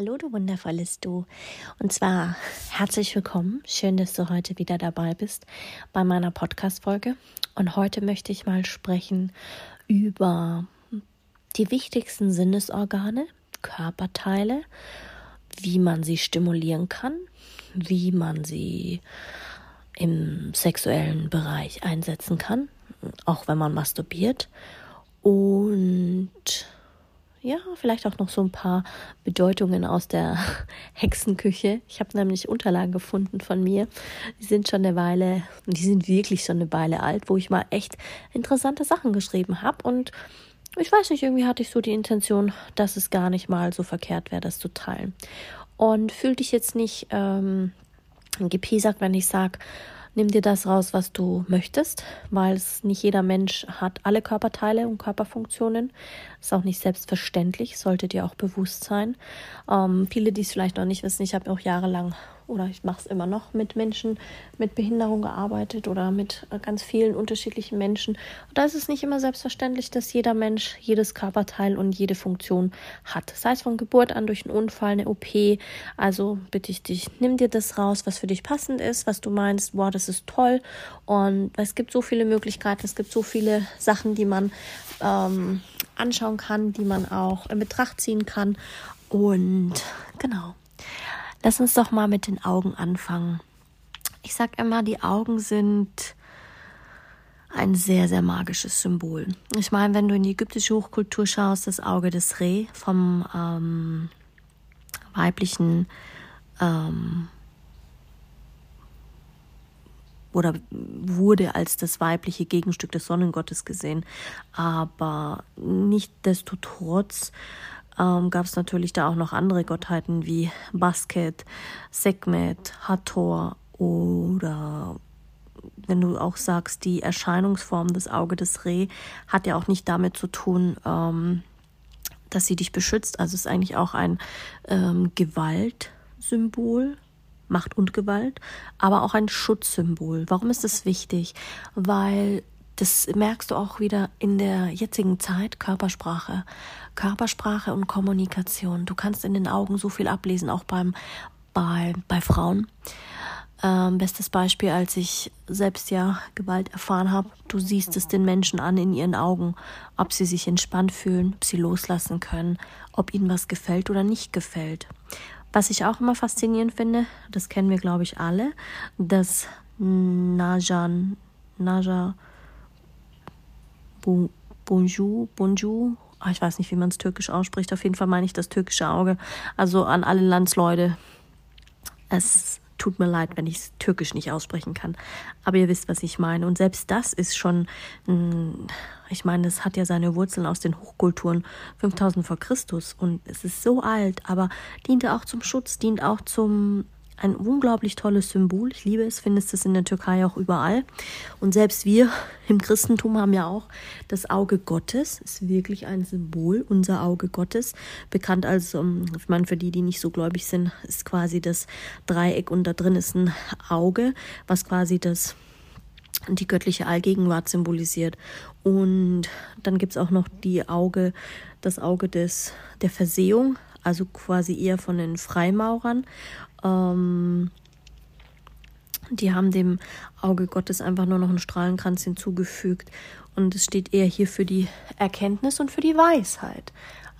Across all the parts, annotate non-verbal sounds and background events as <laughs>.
Hallo, du wundervolles Du. Und zwar herzlich willkommen. Schön, dass du heute wieder dabei bist bei meiner Podcast-Folge. Und heute möchte ich mal sprechen über die wichtigsten Sinnesorgane, Körperteile, wie man sie stimulieren kann, wie man sie im sexuellen Bereich einsetzen kann, auch wenn man masturbiert. Und ja, vielleicht auch noch so ein paar Bedeutungen aus der <laughs> Hexenküche. Ich habe nämlich Unterlagen gefunden von mir. Die sind schon eine Weile, die sind wirklich schon eine Weile alt, wo ich mal echt interessante Sachen geschrieben habe. Und ich weiß nicht, irgendwie hatte ich so die Intention, dass es gar nicht mal so verkehrt wäre, das zu teilen. Und fühl dich jetzt nicht ähm, gepiesackt, wenn ich sage, Nimm dir das raus, was du möchtest, weil es nicht jeder Mensch hat alle Körperteile und Körperfunktionen. Ist auch nicht selbstverständlich, sollte dir auch bewusst sein. Ähm, viele, die es vielleicht noch nicht wissen, ich habe auch jahrelang oder ich mache es immer noch mit Menschen mit Behinderung gearbeitet oder mit äh, ganz vielen unterschiedlichen Menschen. Und da ist es nicht immer selbstverständlich, dass jeder Mensch jedes Körperteil und jede Funktion hat. Sei es von Geburt an durch einen Unfall, eine OP. Also bitte ich dich, nimm dir das raus, was für dich passend ist, was du meinst, wow, das ist toll. Und es gibt so viele Möglichkeiten, es gibt so viele Sachen, die man ähm, anschauen kann, die man auch in Betracht ziehen kann. Und genau. Lass uns doch mal mit den Augen anfangen. Ich sag immer, die Augen sind ein sehr, sehr magisches Symbol. Ich meine, wenn du in die ägyptische Hochkultur schaust, das Auge des Reh vom ähm, weiblichen ähm, oder wurde als das weibliche Gegenstück des Sonnengottes gesehen. Aber nicht desto trotz ähm, gab es natürlich da auch noch andere Gottheiten wie Basket, Sekhmet, Hathor oder wenn du auch sagst, die Erscheinungsform des Auge des Reh hat ja auch nicht damit zu tun, ähm, dass sie dich beschützt. Also ist eigentlich auch ein ähm, Gewaltsymbol, Macht und Gewalt, aber auch ein Schutzsymbol. Warum ist das wichtig? Weil das merkst du auch wieder in der jetzigen Zeit, Körpersprache. Körpersprache und Kommunikation. Du kannst in den Augen so viel ablesen, auch beim, bei, bei Frauen. Ähm, bestes Beispiel, als ich selbst ja Gewalt erfahren habe, du siehst es den Menschen an in ihren Augen, ob sie sich entspannt fühlen, ob sie loslassen können, ob ihnen was gefällt oder nicht gefällt. Was ich auch immer faszinierend finde, das kennen wir glaube ich alle, das Najan, Naja, Bonjour, Bonjour. Ah, ich weiß nicht, wie man es türkisch ausspricht. Auf jeden Fall meine ich das türkische Auge. Also an alle Landsleute. Es tut mir leid, wenn ich es türkisch nicht aussprechen kann. Aber ihr wisst, was ich meine. Und selbst das ist schon, ich meine, es hat ja seine Wurzeln aus den Hochkulturen 5000 vor Christus. Und es ist so alt, aber diente auch zum Schutz, dient auch zum ein unglaublich tolles Symbol. Ich liebe es, findest es in der Türkei auch überall. Und selbst wir <laughs> im Christentum haben ja auch das Auge Gottes, ist wirklich ein Symbol, unser Auge Gottes. Bekannt als, ähm, ich meine, für die, die nicht so gläubig sind, ist quasi das Dreieck und da drin ist ein Auge, was quasi das die göttliche Allgegenwart symbolisiert. Und dann gibt es auch noch die Auge, das Auge des, der Versehung, also quasi eher von den Freimaurern. Ähm, die haben dem Auge Gottes einfach nur noch einen Strahlenkranz hinzugefügt. Und es steht eher hier für die Erkenntnis und für die Weisheit.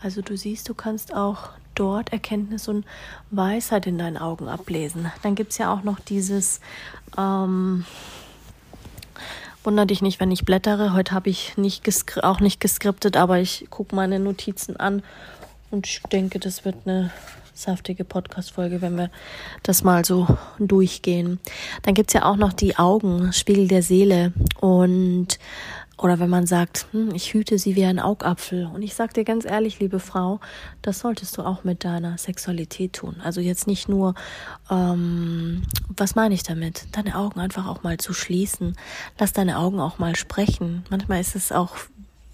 Also du siehst, du kannst auch dort Erkenntnis und Weisheit in deinen Augen ablesen. Dann gibt es ja auch noch dieses, ähm, wunder dich nicht, wenn ich blättere. Heute habe ich nicht auch nicht geskriptet, aber ich gucke meine Notizen an und ich denke, das wird eine saftige Podcast-Folge, wenn wir das mal so durchgehen. Dann gibt es ja auch noch die Augen, Spiegel der Seele. Und Oder wenn man sagt, hm, ich hüte sie wie ein Augapfel. Und ich sag dir ganz ehrlich, liebe Frau, das solltest du auch mit deiner Sexualität tun. Also jetzt nicht nur, ähm, was meine ich damit? Deine Augen einfach auch mal zu schließen. Lass deine Augen auch mal sprechen. Manchmal ist es auch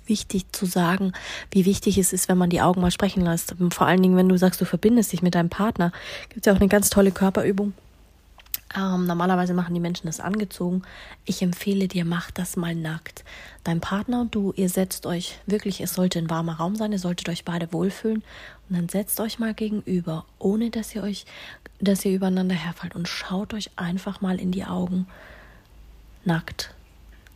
wichtig zu sagen, wie wichtig es ist, wenn man die Augen mal sprechen lässt. Vor allen Dingen, wenn du sagst, du verbindest dich mit deinem Partner, gibt es ja auch eine ganz tolle Körperübung ähm, normalerweise machen die Menschen das angezogen. Ich empfehle dir, mach das mal nackt. Dein Partner und du, ihr setzt euch wirklich, es sollte ein warmer Raum sein, ihr solltet euch beide wohlfühlen und dann setzt euch mal gegenüber, ohne dass ihr euch, dass ihr übereinander herfallt und schaut euch einfach mal in die Augen nackt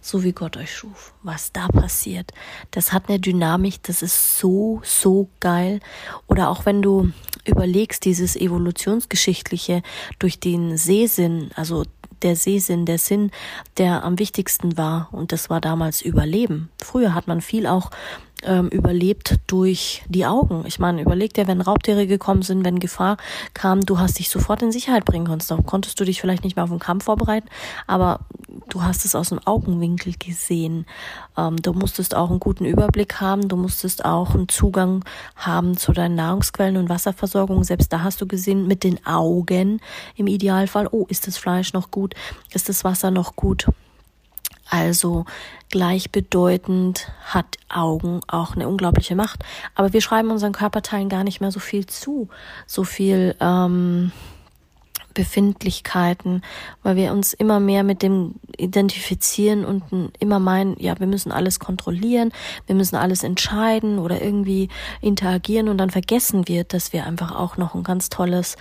so wie Gott euch schuf. Was da passiert, das hat eine Dynamik, das ist so, so geil. Oder auch wenn du überlegst, dieses evolutionsgeschichtliche durch den Sehsinn, also der Sehsinn, der Sinn, der am wichtigsten war, und das war damals Überleben. Früher hat man viel auch ähm, überlebt durch die Augen. Ich meine, überleg dir, wenn Raubtiere gekommen sind, wenn Gefahr kam, du hast dich sofort in Sicherheit bringen können. Da konntest du dich vielleicht nicht mehr auf den Kampf vorbereiten, aber du hast es aus dem Augenwinkel gesehen. Ähm, du musstest auch einen guten Überblick haben, du musstest auch einen Zugang haben zu deinen Nahrungsquellen und Wasserversorgung. Selbst da hast du gesehen mit den Augen im Idealfall, oh, ist das Fleisch noch gut, ist das Wasser noch gut. Also gleichbedeutend hat Augen auch eine unglaubliche Macht. Aber wir schreiben unseren Körperteilen gar nicht mehr so viel zu, so viel ähm, Befindlichkeiten, weil wir uns immer mehr mit dem identifizieren und immer meinen, ja, wir müssen alles kontrollieren, wir müssen alles entscheiden oder irgendwie interagieren und dann vergessen wir, dass wir einfach auch noch ein ganz tolles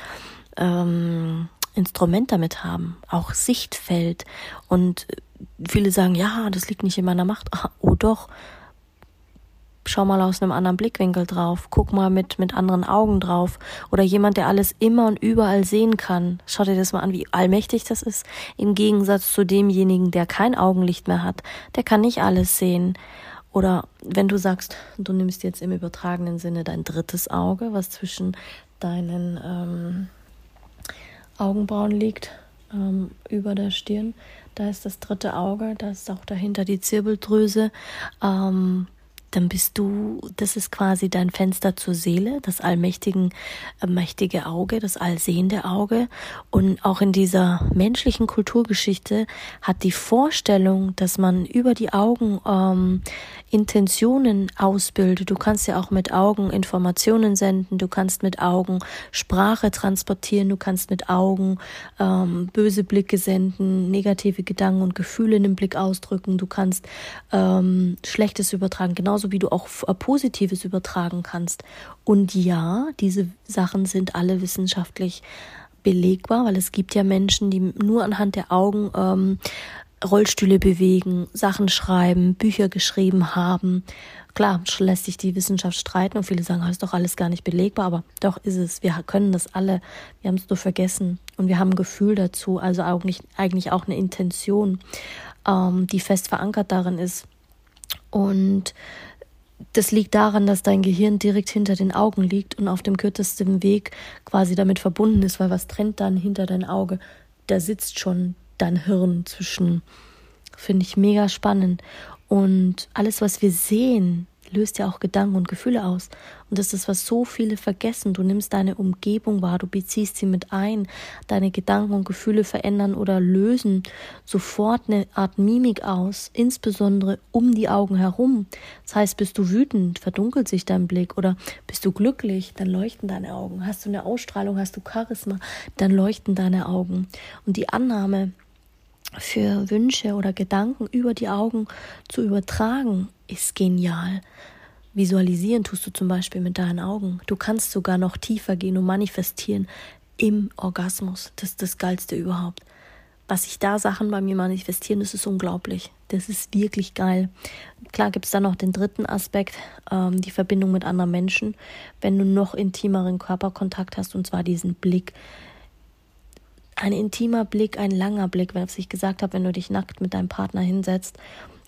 ähm, Instrument damit haben, auch Sichtfeld und viele sagen, ja, das liegt nicht in meiner Macht. Ach, oh doch. Schau mal aus einem anderen Blickwinkel drauf. Guck mal mit, mit anderen Augen drauf. Oder jemand, der alles immer und überall sehen kann. Schau dir das mal an, wie allmächtig das ist. Im Gegensatz zu demjenigen, der kein Augenlicht mehr hat. Der kann nicht alles sehen. Oder wenn du sagst, du nimmst jetzt im übertragenen Sinne dein drittes Auge, was zwischen deinen ähm, Augenbrauen liegt, ähm, über der Stirn, da ist das dritte Auge, da ist auch dahinter die Zirbeldrüse. Ähm, dann bist du, das ist quasi dein Fenster zur Seele, das allmächtigen, äh, mächtige Auge, das allsehende Auge. Und auch in dieser menschlichen Kulturgeschichte hat die Vorstellung, dass man über die Augen ähm, Intentionen ausbildet. Du kannst ja auch mit Augen Informationen senden, du kannst mit Augen Sprache transportieren, du kannst mit Augen ähm, böse Blicke senden, negative Gedanken und Gefühle in dem Blick ausdrücken, du kannst ähm, Schlechtes übertragen, genau genauso wie du auch äh, Positives übertragen kannst. Und ja, diese Sachen sind alle wissenschaftlich belegbar, weil es gibt ja Menschen, die nur anhand der Augen ähm, Rollstühle bewegen, Sachen schreiben, Bücher geschrieben haben. Klar, lässt sich die Wissenschaft streiten und viele sagen, das ist doch alles gar nicht belegbar, aber doch ist es. Wir können das alle. Wir haben es nur vergessen und wir haben ein Gefühl dazu, also eigentlich, eigentlich auch eine Intention, ähm, die fest verankert darin ist. Und das liegt daran, dass dein Gehirn direkt hinter den Augen liegt und auf dem kürzesten Weg quasi damit verbunden ist, weil was trennt dann hinter dein Auge? Da sitzt schon dein Hirn zwischen. Finde ich mega spannend. Und alles, was wir sehen, löst ja auch Gedanken und Gefühle aus. Und das ist, was so viele vergessen. Du nimmst deine Umgebung wahr, du beziehst sie mit ein. Deine Gedanken und Gefühle verändern oder lösen sofort eine Art Mimik aus, insbesondere um die Augen herum. Das heißt, bist du wütend, verdunkelt sich dein Blick oder bist du glücklich, dann leuchten deine Augen. Hast du eine Ausstrahlung, hast du Charisma, dann leuchten deine Augen. Und die Annahme, für Wünsche oder Gedanken über die Augen zu übertragen, ist genial. Visualisieren tust du zum Beispiel mit deinen Augen. Du kannst sogar noch tiefer gehen und manifestieren im Orgasmus. Das ist das Geilste überhaupt. Was sich da Sachen bei mir manifestieren, das ist unglaublich. Das ist wirklich geil. Klar gibt es dann noch den dritten Aspekt, ähm, die Verbindung mit anderen Menschen, wenn du noch intimeren Körperkontakt hast, und zwar diesen Blick, ein intimer Blick, ein langer Blick, was ich gesagt habe, wenn du dich nackt mit deinem Partner hinsetzt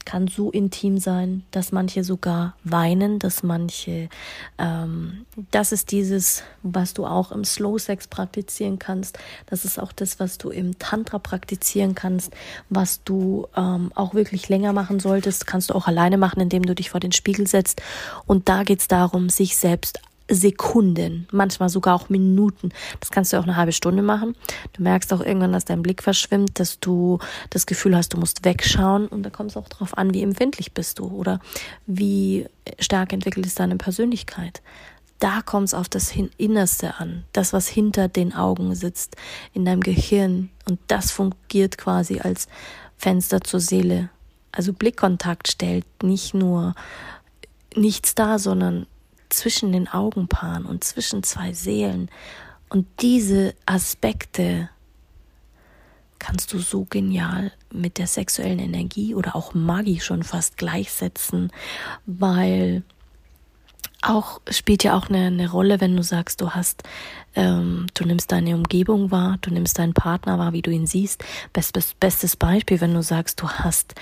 kann so intim sein, dass manche sogar weinen, dass manche, ähm, das ist dieses, was du auch im Slow Sex praktizieren kannst. Das ist auch das, was du im Tantra praktizieren kannst, was du ähm, auch wirklich länger machen solltest. Kannst du auch alleine machen, indem du dich vor den Spiegel setzt. Und da geht es darum, sich selbst Sekunden, manchmal sogar auch Minuten. Das kannst du auch eine halbe Stunde machen. Du merkst auch irgendwann, dass dein Blick verschwimmt, dass du das Gefühl hast, du musst wegschauen. Und da kommt es auch darauf an, wie empfindlich bist du oder wie stark entwickelt ist deine Persönlichkeit. Da kommt es auf das Innerste an, das, was hinter den Augen sitzt, in deinem Gehirn. Und das fungiert quasi als Fenster zur Seele. Also Blickkontakt stellt nicht nur nichts dar, sondern zwischen den Augenpaaren und zwischen zwei Seelen. Und diese Aspekte kannst du so genial mit der sexuellen Energie oder auch Magie schon fast gleichsetzen, weil auch spielt ja auch eine, eine Rolle, wenn du sagst, du hast, ähm, du nimmst deine Umgebung wahr, du nimmst deinen Partner wahr, wie du ihn siehst. Best, best, bestes Beispiel, wenn du sagst, du hast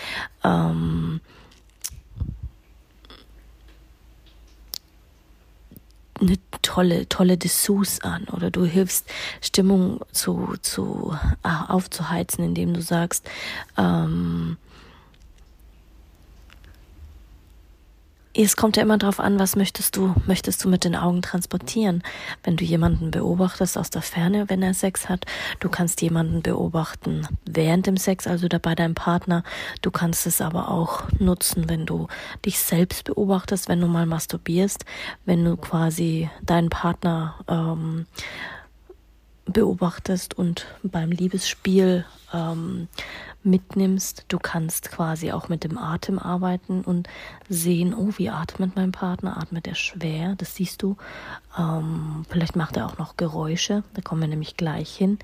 ähm, eine tolle, tolle Dessous an oder du hilfst Stimmung zu, zu äh, aufzuheizen, indem du sagst, ähm, es kommt ja immer darauf an, was möchtest du, möchtest du mit den Augen transportieren. Wenn du jemanden beobachtest aus der Ferne, wenn er Sex hat, du kannst jemanden beobachten während dem Sex, also dabei deinem Partner. Du kannst es aber auch nutzen, wenn du dich selbst beobachtest, wenn du mal masturbierst, wenn du quasi deinen Partner ähm, beobachtest und beim Liebesspiel ähm, mitnimmst. Du kannst quasi auch mit dem Atem arbeiten und sehen, oh, wie atmet mein Partner? Atmet er schwer? Das siehst du. Ähm, vielleicht macht er auch noch Geräusche. Da kommen wir nämlich gleich hin.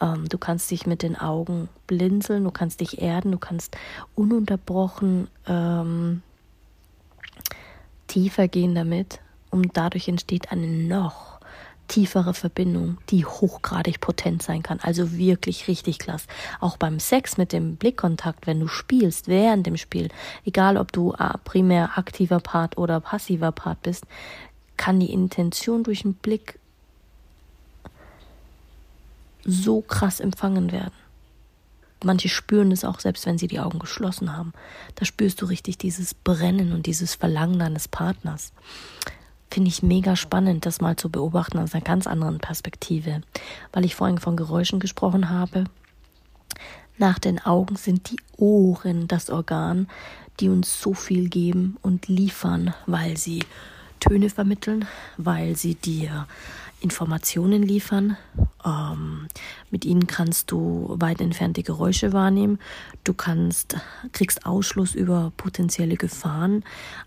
Ähm, du kannst dich mit den Augen blinzeln, du kannst dich erden, du kannst ununterbrochen ähm, tiefer gehen damit und dadurch entsteht eine noch tiefere Verbindung, die hochgradig potent sein kann. Also wirklich richtig klasse. Auch beim Sex mit dem Blickkontakt, wenn du spielst, während dem Spiel, egal ob du äh, primär aktiver Part oder passiver Part bist, kann die Intention durch den Blick so krass empfangen werden. Manche spüren es auch, selbst wenn sie die Augen geschlossen haben. Da spürst du richtig dieses Brennen und dieses Verlangen deines Partners finde ich mega spannend, das mal zu beobachten aus einer ganz anderen Perspektive. Weil ich vorhin von Geräuschen gesprochen habe. Nach den Augen sind die Ohren das Organ, die uns so viel geben und liefern, weil sie Töne vermitteln, weil sie dir Informationen liefern. Ähm, mit ihnen kannst du weit entfernte Geräusche wahrnehmen. Du kannst, kriegst Ausschluss über potenzielle Gefahren,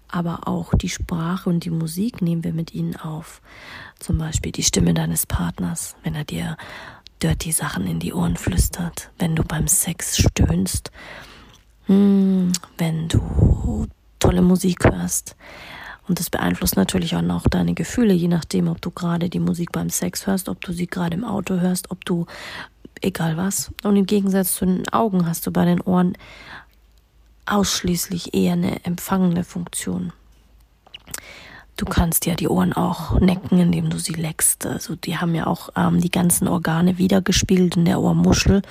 aber auch die Sprache und die Musik nehmen wir mit ihnen auf. Zum Beispiel die Stimme deines Partners, wenn er dir dirty Sachen in die Ohren flüstert, wenn du beim Sex stöhnst, hm, wenn du tolle Musik hörst, und das beeinflusst natürlich auch noch deine Gefühle, je nachdem, ob du gerade die Musik beim Sex hörst, ob du sie gerade im Auto hörst, ob du, egal was. Und im Gegensatz zu den Augen hast du bei den Ohren ausschließlich eher eine empfangende Funktion. Du kannst ja die Ohren auch necken, indem du sie leckst. Also die haben ja auch ähm, die ganzen Organe wiedergespielt in der Ohrmuschel.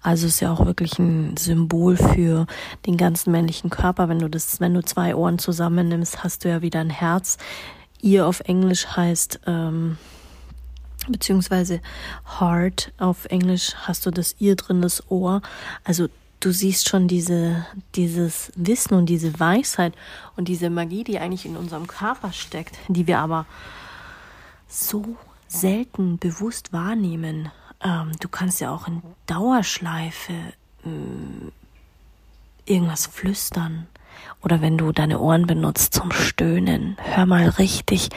Also ist ja auch wirklich ein Symbol für den ganzen männlichen Körper. Wenn du das, wenn du zwei Ohren zusammennimmst, hast du ja wieder ein Herz. Ihr auf Englisch heißt ähm, beziehungsweise Heart auf Englisch hast du das ihr drin, das Ohr. Also du siehst schon diese, dieses Wissen und diese Weisheit und diese Magie, die eigentlich in unserem Körper steckt, die wir aber so selten bewusst wahrnehmen. Ähm, du kannst ja auch in Dauerschleife ähm, irgendwas flüstern oder wenn du deine Ohren benutzt zum Stöhnen, hör mal richtig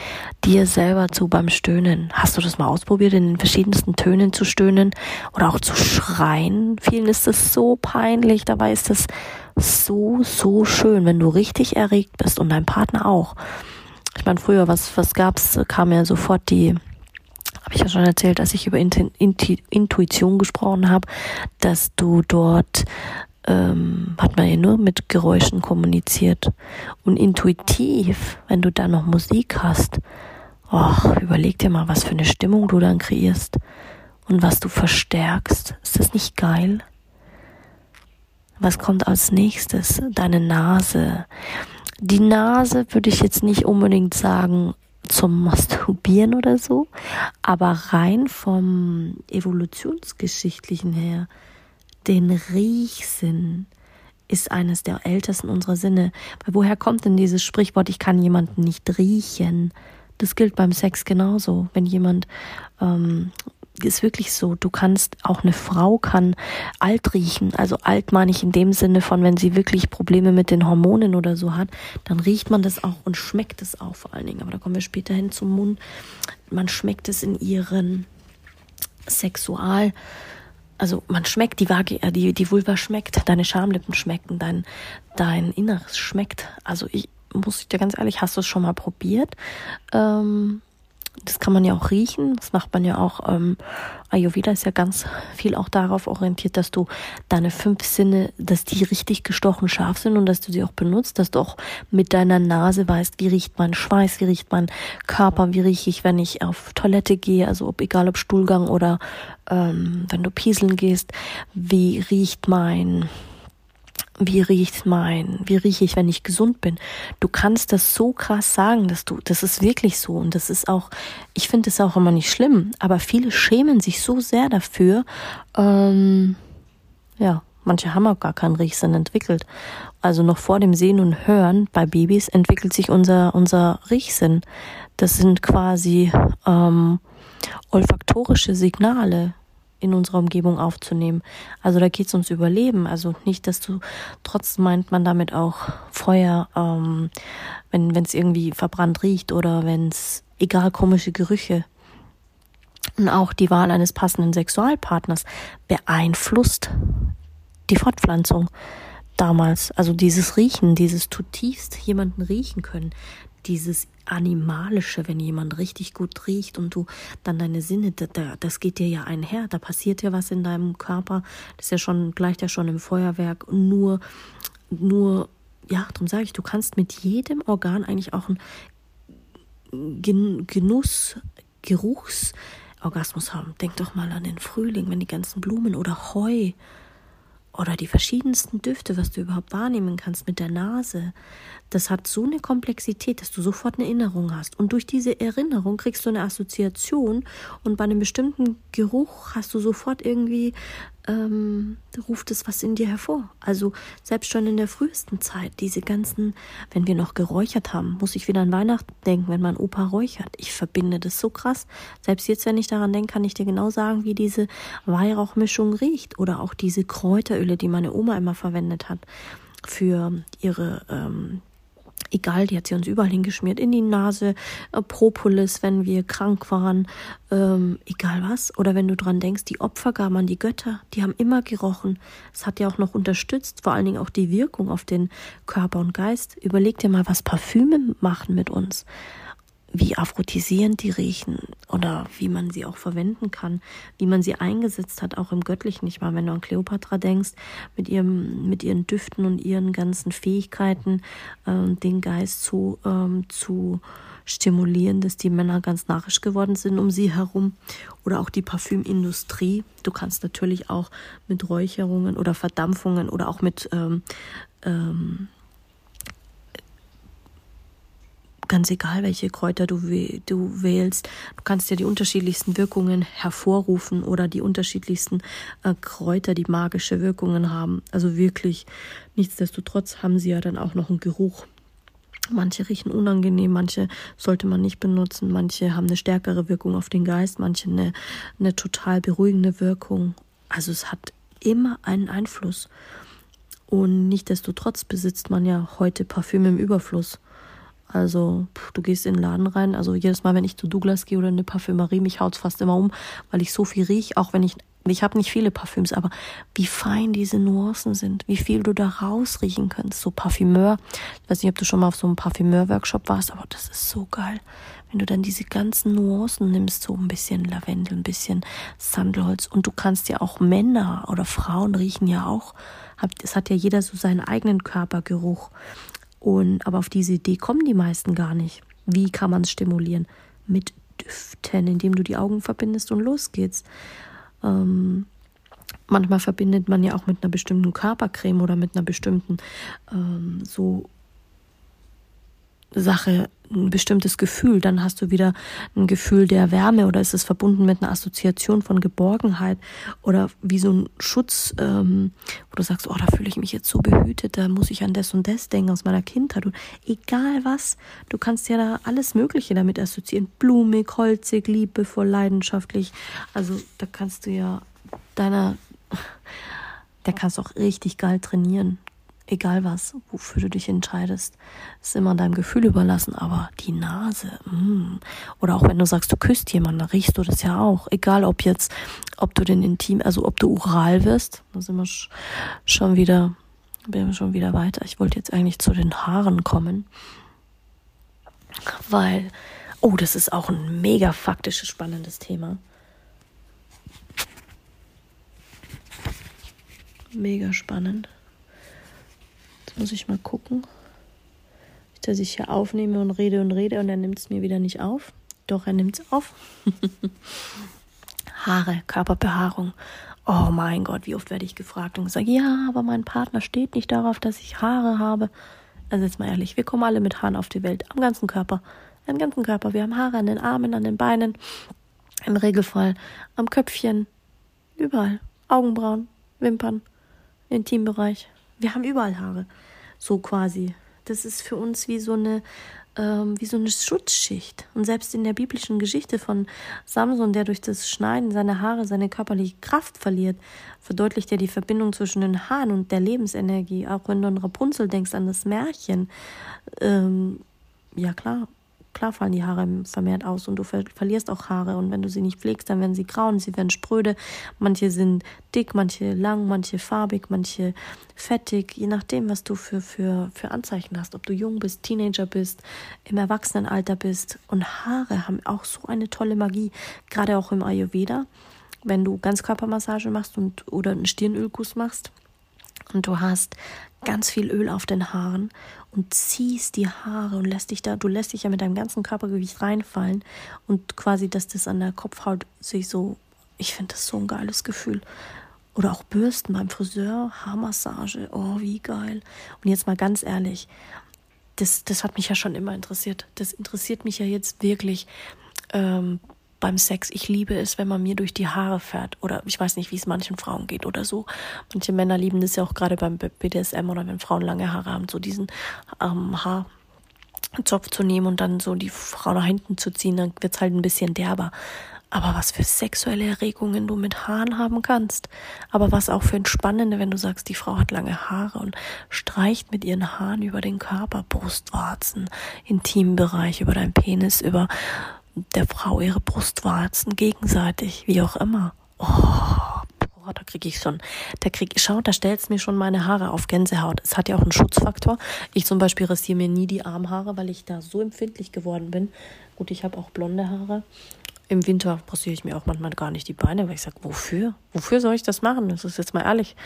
dir selber zu beim Stöhnen. Hast du das mal ausprobiert, in den verschiedensten Tönen zu stöhnen oder auch zu schreien? Vielen ist es so peinlich, dabei ist es so, so schön, wenn du richtig erregt bist und dein Partner auch. Ich meine, früher, was, was gab's, kam ja sofort die, habe ich ja schon erzählt, als ich über Intuition gesprochen habe, dass du dort ähm, hat man ja nur mit Geräuschen kommuniziert. Und intuitiv, wenn du da noch Musik hast, och, überleg dir mal, was für eine Stimmung du dann kreierst und was du verstärkst. Ist das nicht geil? Was kommt als nächstes? Deine Nase. Die Nase würde ich jetzt nicht unbedingt sagen zum Masturbieren oder so, aber rein vom evolutionsgeschichtlichen her den Riechsinn ist eines der ältesten unserer Sinne. Weil woher kommt denn dieses Sprichwort, ich kann jemanden nicht riechen? Das gilt beim Sex genauso. Wenn jemand ähm, ist wirklich so, du kannst, auch eine Frau kann alt riechen. Also alt meine ich in dem Sinne von, wenn sie wirklich Probleme mit den Hormonen oder so hat, dann riecht man das auch und schmeckt es auch vor allen Dingen. Aber da kommen wir später hin zum Mund. Man schmeckt es in ihren Sexual, also man schmeckt die Waage, äh, die, die Vulva schmeckt, deine Schamlippen schmecken, dein, dein Inneres schmeckt. Also ich muss ich dir ganz ehrlich, hast du es schon mal probiert? Ähm, das kann man ja auch riechen, das macht man ja auch. Ähm, Ayurveda ist ja ganz viel auch darauf orientiert, dass du deine fünf Sinne, dass die richtig gestochen scharf sind und dass du sie auch benutzt, dass du auch mit deiner Nase weißt, wie riecht mein Schweiß, wie riecht mein Körper, wie rieche ich, wenn ich auf Toilette gehe, also ob egal ob Stuhlgang oder ähm, wenn du pieseln gehst, wie riecht mein wie riecht mein, wie rieche ich, wenn ich gesund bin? Du kannst das so krass sagen, dass du, das ist wirklich so und das ist auch, ich finde es auch immer nicht schlimm, aber viele schämen sich so sehr dafür. Ähm, ja, manche haben auch gar keinen Riechsinn entwickelt. Also noch vor dem Sehen und Hören bei Babys entwickelt sich unser unser Riechsinn. Das sind quasi ähm, olfaktorische Signale, in unserer Umgebung aufzunehmen. Also da geht es ums Überleben. Also nicht, dass du trotzdem meint man damit auch Feuer, ähm, wenn es irgendwie verbrannt riecht oder wenn es egal komische Gerüche. Und auch die Wahl eines passenden Sexualpartners beeinflusst die Fortpflanzung damals. Also dieses Riechen, dieses zutiefst jemanden riechen können, dieses Animalische, wenn jemand richtig gut riecht und du dann deine Sinne, das geht dir ja einher, da passiert ja was in deinem Körper, das ist ja schon, gleicht ja schon im Feuerwerk, nur, nur, ja, darum sage ich, du kannst mit jedem Organ eigentlich auch einen Genuss, Geruchsorgasmus haben. Denk doch mal an den Frühling, wenn die ganzen Blumen oder Heu oder die verschiedensten Düfte, was du überhaupt wahrnehmen kannst mit der Nase, das hat so eine Komplexität, dass du sofort eine Erinnerung hast. Und durch diese Erinnerung kriegst du eine Assoziation und bei einem bestimmten Geruch hast du sofort irgendwie ähm, ruft es was in dir hervor. Also selbst schon in der frühesten Zeit, diese ganzen, wenn wir noch geräuchert haben, muss ich wieder an Weihnachten denken, wenn mein Opa räuchert. Ich verbinde das so krass. Selbst jetzt, wenn ich daran denke, kann ich dir genau sagen, wie diese Weihrauchmischung riecht oder auch diese Kräuteröle, die meine Oma immer verwendet hat für ihre ähm, egal, die hat sie uns überall hingeschmiert, in die Nase, äh, Propolis, wenn wir krank waren, ähm, egal was. Oder wenn du dran denkst, die Opfergaben an die Götter, die haben immer gerochen. Es hat ja auch noch unterstützt, vor allen Dingen auch die Wirkung auf den Körper und Geist. Überleg dir mal, was Parfüme machen mit uns wie aphrodisierend die riechen oder wie man sie auch verwenden kann, wie man sie eingesetzt hat, auch im Göttlichen. Ich meine, wenn du an Kleopatra denkst, mit ihrem, mit ihren Düften und ihren ganzen Fähigkeiten, äh, den Geist zu, ähm, zu stimulieren, dass die Männer ganz narrisch geworden sind um sie herum. Oder auch die Parfümindustrie. Du kannst natürlich auch mit Räucherungen oder Verdampfungen oder auch mit ähm, ähm, ganz egal, welche Kräuter du, du wählst. Du kannst ja die unterschiedlichsten Wirkungen hervorrufen oder die unterschiedlichsten äh, Kräuter, die magische Wirkungen haben. Also wirklich, nichtsdestotrotz haben sie ja dann auch noch einen Geruch. Manche riechen unangenehm, manche sollte man nicht benutzen, manche haben eine stärkere Wirkung auf den Geist, manche eine, eine total beruhigende Wirkung. Also es hat immer einen Einfluss. Und nichtsdestotrotz besitzt man ja heute Parfüm im Überfluss. Also pff, du gehst in den Laden rein. Also jedes Mal, wenn ich zu Douglas gehe oder in eine Parfümerie, mich haut's fast immer um, weil ich so viel riech, auch wenn ich ich habe nicht viele Parfüms, aber wie fein diese Nuancen sind, wie viel du da rausriechen kannst. So Parfümeur, ich weiß nicht, ob du schon mal auf so einem Parfümeur-Workshop warst, aber das ist so geil. Wenn du dann diese ganzen Nuancen nimmst, so ein bisschen Lavendel, ein bisschen Sandelholz und du kannst ja auch Männer oder Frauen riechen ja auch. Es hat ja jeder so seinen eigenen Körpergeruch. Und, aber auf diese Idee kommen die meisten gar nicht. Wie kann man es stimulieren? Mit Düften, indem du die Augen verbindest und los geht's. Ähm, manchmal verbindet man ja auch mit einer bestimmten Körpercreme oder mit einer bestimmten ähm, so Sache ein bestimmtes Gefühl, dann hast du wieder ein Gefühl der Wärme oder ist es verbunden mit einer Assoziation von Geborgenheit oder wie so ein Schutz, ähm, wo du sagst, oh, da fühle ich mich jetzt so behütet, da muss ich an das und das denken aus meiner Kindheit. Und egal was, du kannst ja da alles Mögliche damit assoziieren, blumig, holzig, liebevoll, leidenschaftlich, also da kannst du ja deiner, da kannst du auch richtig geil trainieren egal was, wofür du dich entscheidest, ist immer deinem Gefühl überlassen. Aber die Nase, mm. oder auch wenn du sagst, du küsst jemanden, dann riechst du das ja auch. Egal, ob jetzt, ob du den Intim, also ob du oral wirst, da sind wir schon wieder, bin wir schon wieder weiter. Ich wollte jetzt eigentlich zu den Haaren kommen, weil, oh, das ist auch ein mega faktisches, spannendes Thema. Mega spannend muss ich mal gucken. Dass ich hier aufnehme und rede und rede und er nimmt es mir wieder nicht auf. Doch, er nimmt es auf. <laughs> Haare, Körperbehaarung. Oh mein Gott, wie oft werde ich gefragt und gesagt, ja, aber mein Partner steht nicht darauf, dass ich Haare habe. Also jetzt mal ehrlich, wir kommen alle mit Haaren auf die Welt, am ganzen Körper. Am ganzen Körper. Wir haben Haare an den Armen, an den Beinen, im Regelfall am Köpfchen, überall. Augenbrauen, Wimpern, Intimbereich. Wir haben überall Haare. So quasi. Das ist für uns wie so eine ähm, wie so eine Schutzschicht. Und selbst in der biblischen Geschichte von Samson, der durch das Schneiden seiner Haare seine körperliche Kraft verliert, verdeutlicht er die Verbindung zwischen den Haaren und der Lebensenergie. Auch wenn du an Rapunzel denkst, an das Märchen. Ähm, ja klar, klar fallen die Haare vermehrt aus und du ver verlierst auch Haare. Und wenn du sie nicht pflegst, dann werden sie grau sie werden spröde. Manche sind dick, manche lang, manche farbig, manche fettig, je nachdem, was du für, für, für Anzeichen hast. Ob du jung bist, Teenager bist, im Erwachsenenalter bist. Und Haare haben auch so eine tolle Magie, gerade auch im Ayurveda. Wenn du Ganzkörpermassage machst und oder einen Stirnölguss machst, und du hast ganz viel Öl auf den Haaren und ziehst die Haare und lässt dich da, du lässt dich ja mit deinem ganzen Körpergewicht reinfallen und quasi, dass das an der Kopfhaut sich so, ich finde das so ein geiles Gefühl. Oder auch Bürsten beim Friseur, Haarmassage, oh, wie geil. Und jetzt mal ganz ehrlich, das, das hat mich ja schon immer interessiert. Das interessiert mich ja jetzt wirklich. Ähm, beim Sex, ich liebe es, wenn man mir durch die Haare fährt. Oder ich weiß nicht, wie es manchen Frauen geht oder so. Manche Männer lieben das ja auch gerade beim BDSM oder wenn Frauen lange Haare haben, so diesen ähm, Haarzopf zu nehmen und dann so die Frau nach hinten zu ziehen, dann wird's halt ein bisschen derber. Aber was für sexuelle Erregungen du mit Haaren haben kannst. Aber was auch für entspannende, wenn du sagst, die Frau hat lange Haare und streicht mit ihren Haaren über den Körper, Brustwarzen, Intimbereich, über deinen Penis, über der Frau ihre Brustwarzen gegenseitig, wie auch immer. Oh, boah, da kriege ich schon, da krieg ich, schau, da stellt's mir schon meine Haare auf Gänsehaut. Es hat ja auch einen Schutzfaktor. Ich zum Beispiel rasiere mir nie die Armhaare, weil ich da so empfindlich geworden bin. Gut, ich habe auch blonde Haare im Winter passiere ich mir auch manchmal gar nicht die Beine, weil ich sage, wofür? Wofür soll ich das machen? Das ist jetzt mal ehrlich.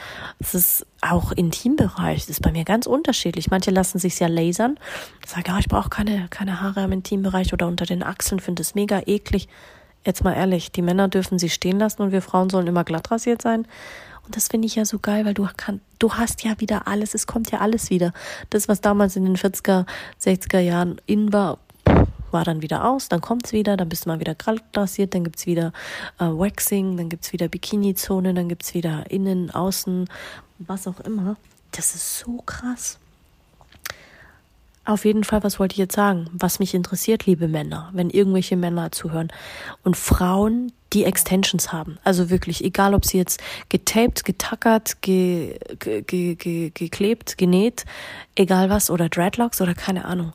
Es ist auch Intimbereich. Das ist bei mir ganz unterschiedlich. Manche lassen sich ja lasern. Sagen, ja, ich brauche keine, keine Haare im Intimbereich oder unter den Achseln, finde es mega eklig. Jetzt mal ehrlich, die Männer dürfen sie stehen lassen und wir Frauen sollen immer glatt rasiert sein. Und das finde ich ja so geil, weil du kann, du hast ja wieder alles, es kommt ja alles wieder. Das, was damals in den 40er, 60er Jahren in war, war dann wieder aus, dann kommt's wieder, dann bist du mal wieder kalt rasiert, dann gibt's wieder äh, Waxing, dann gibt's wieder Bikini-Zone, dann gibt's wieder innen, außen, was auch immer. Das ist so krass. Auf jeden Fall, was wollte ich jetzt sagen? Was mich interessiert, liebe Männer, wenn irgendwelche Männer zuhören und Frauen, die Extensions haben. Also wirklich, egal ob sie jetzt getaped, getackert, ge, ge, ge, geklebt, genäht, egal was, oder Dreadlocks oder keine Ahnung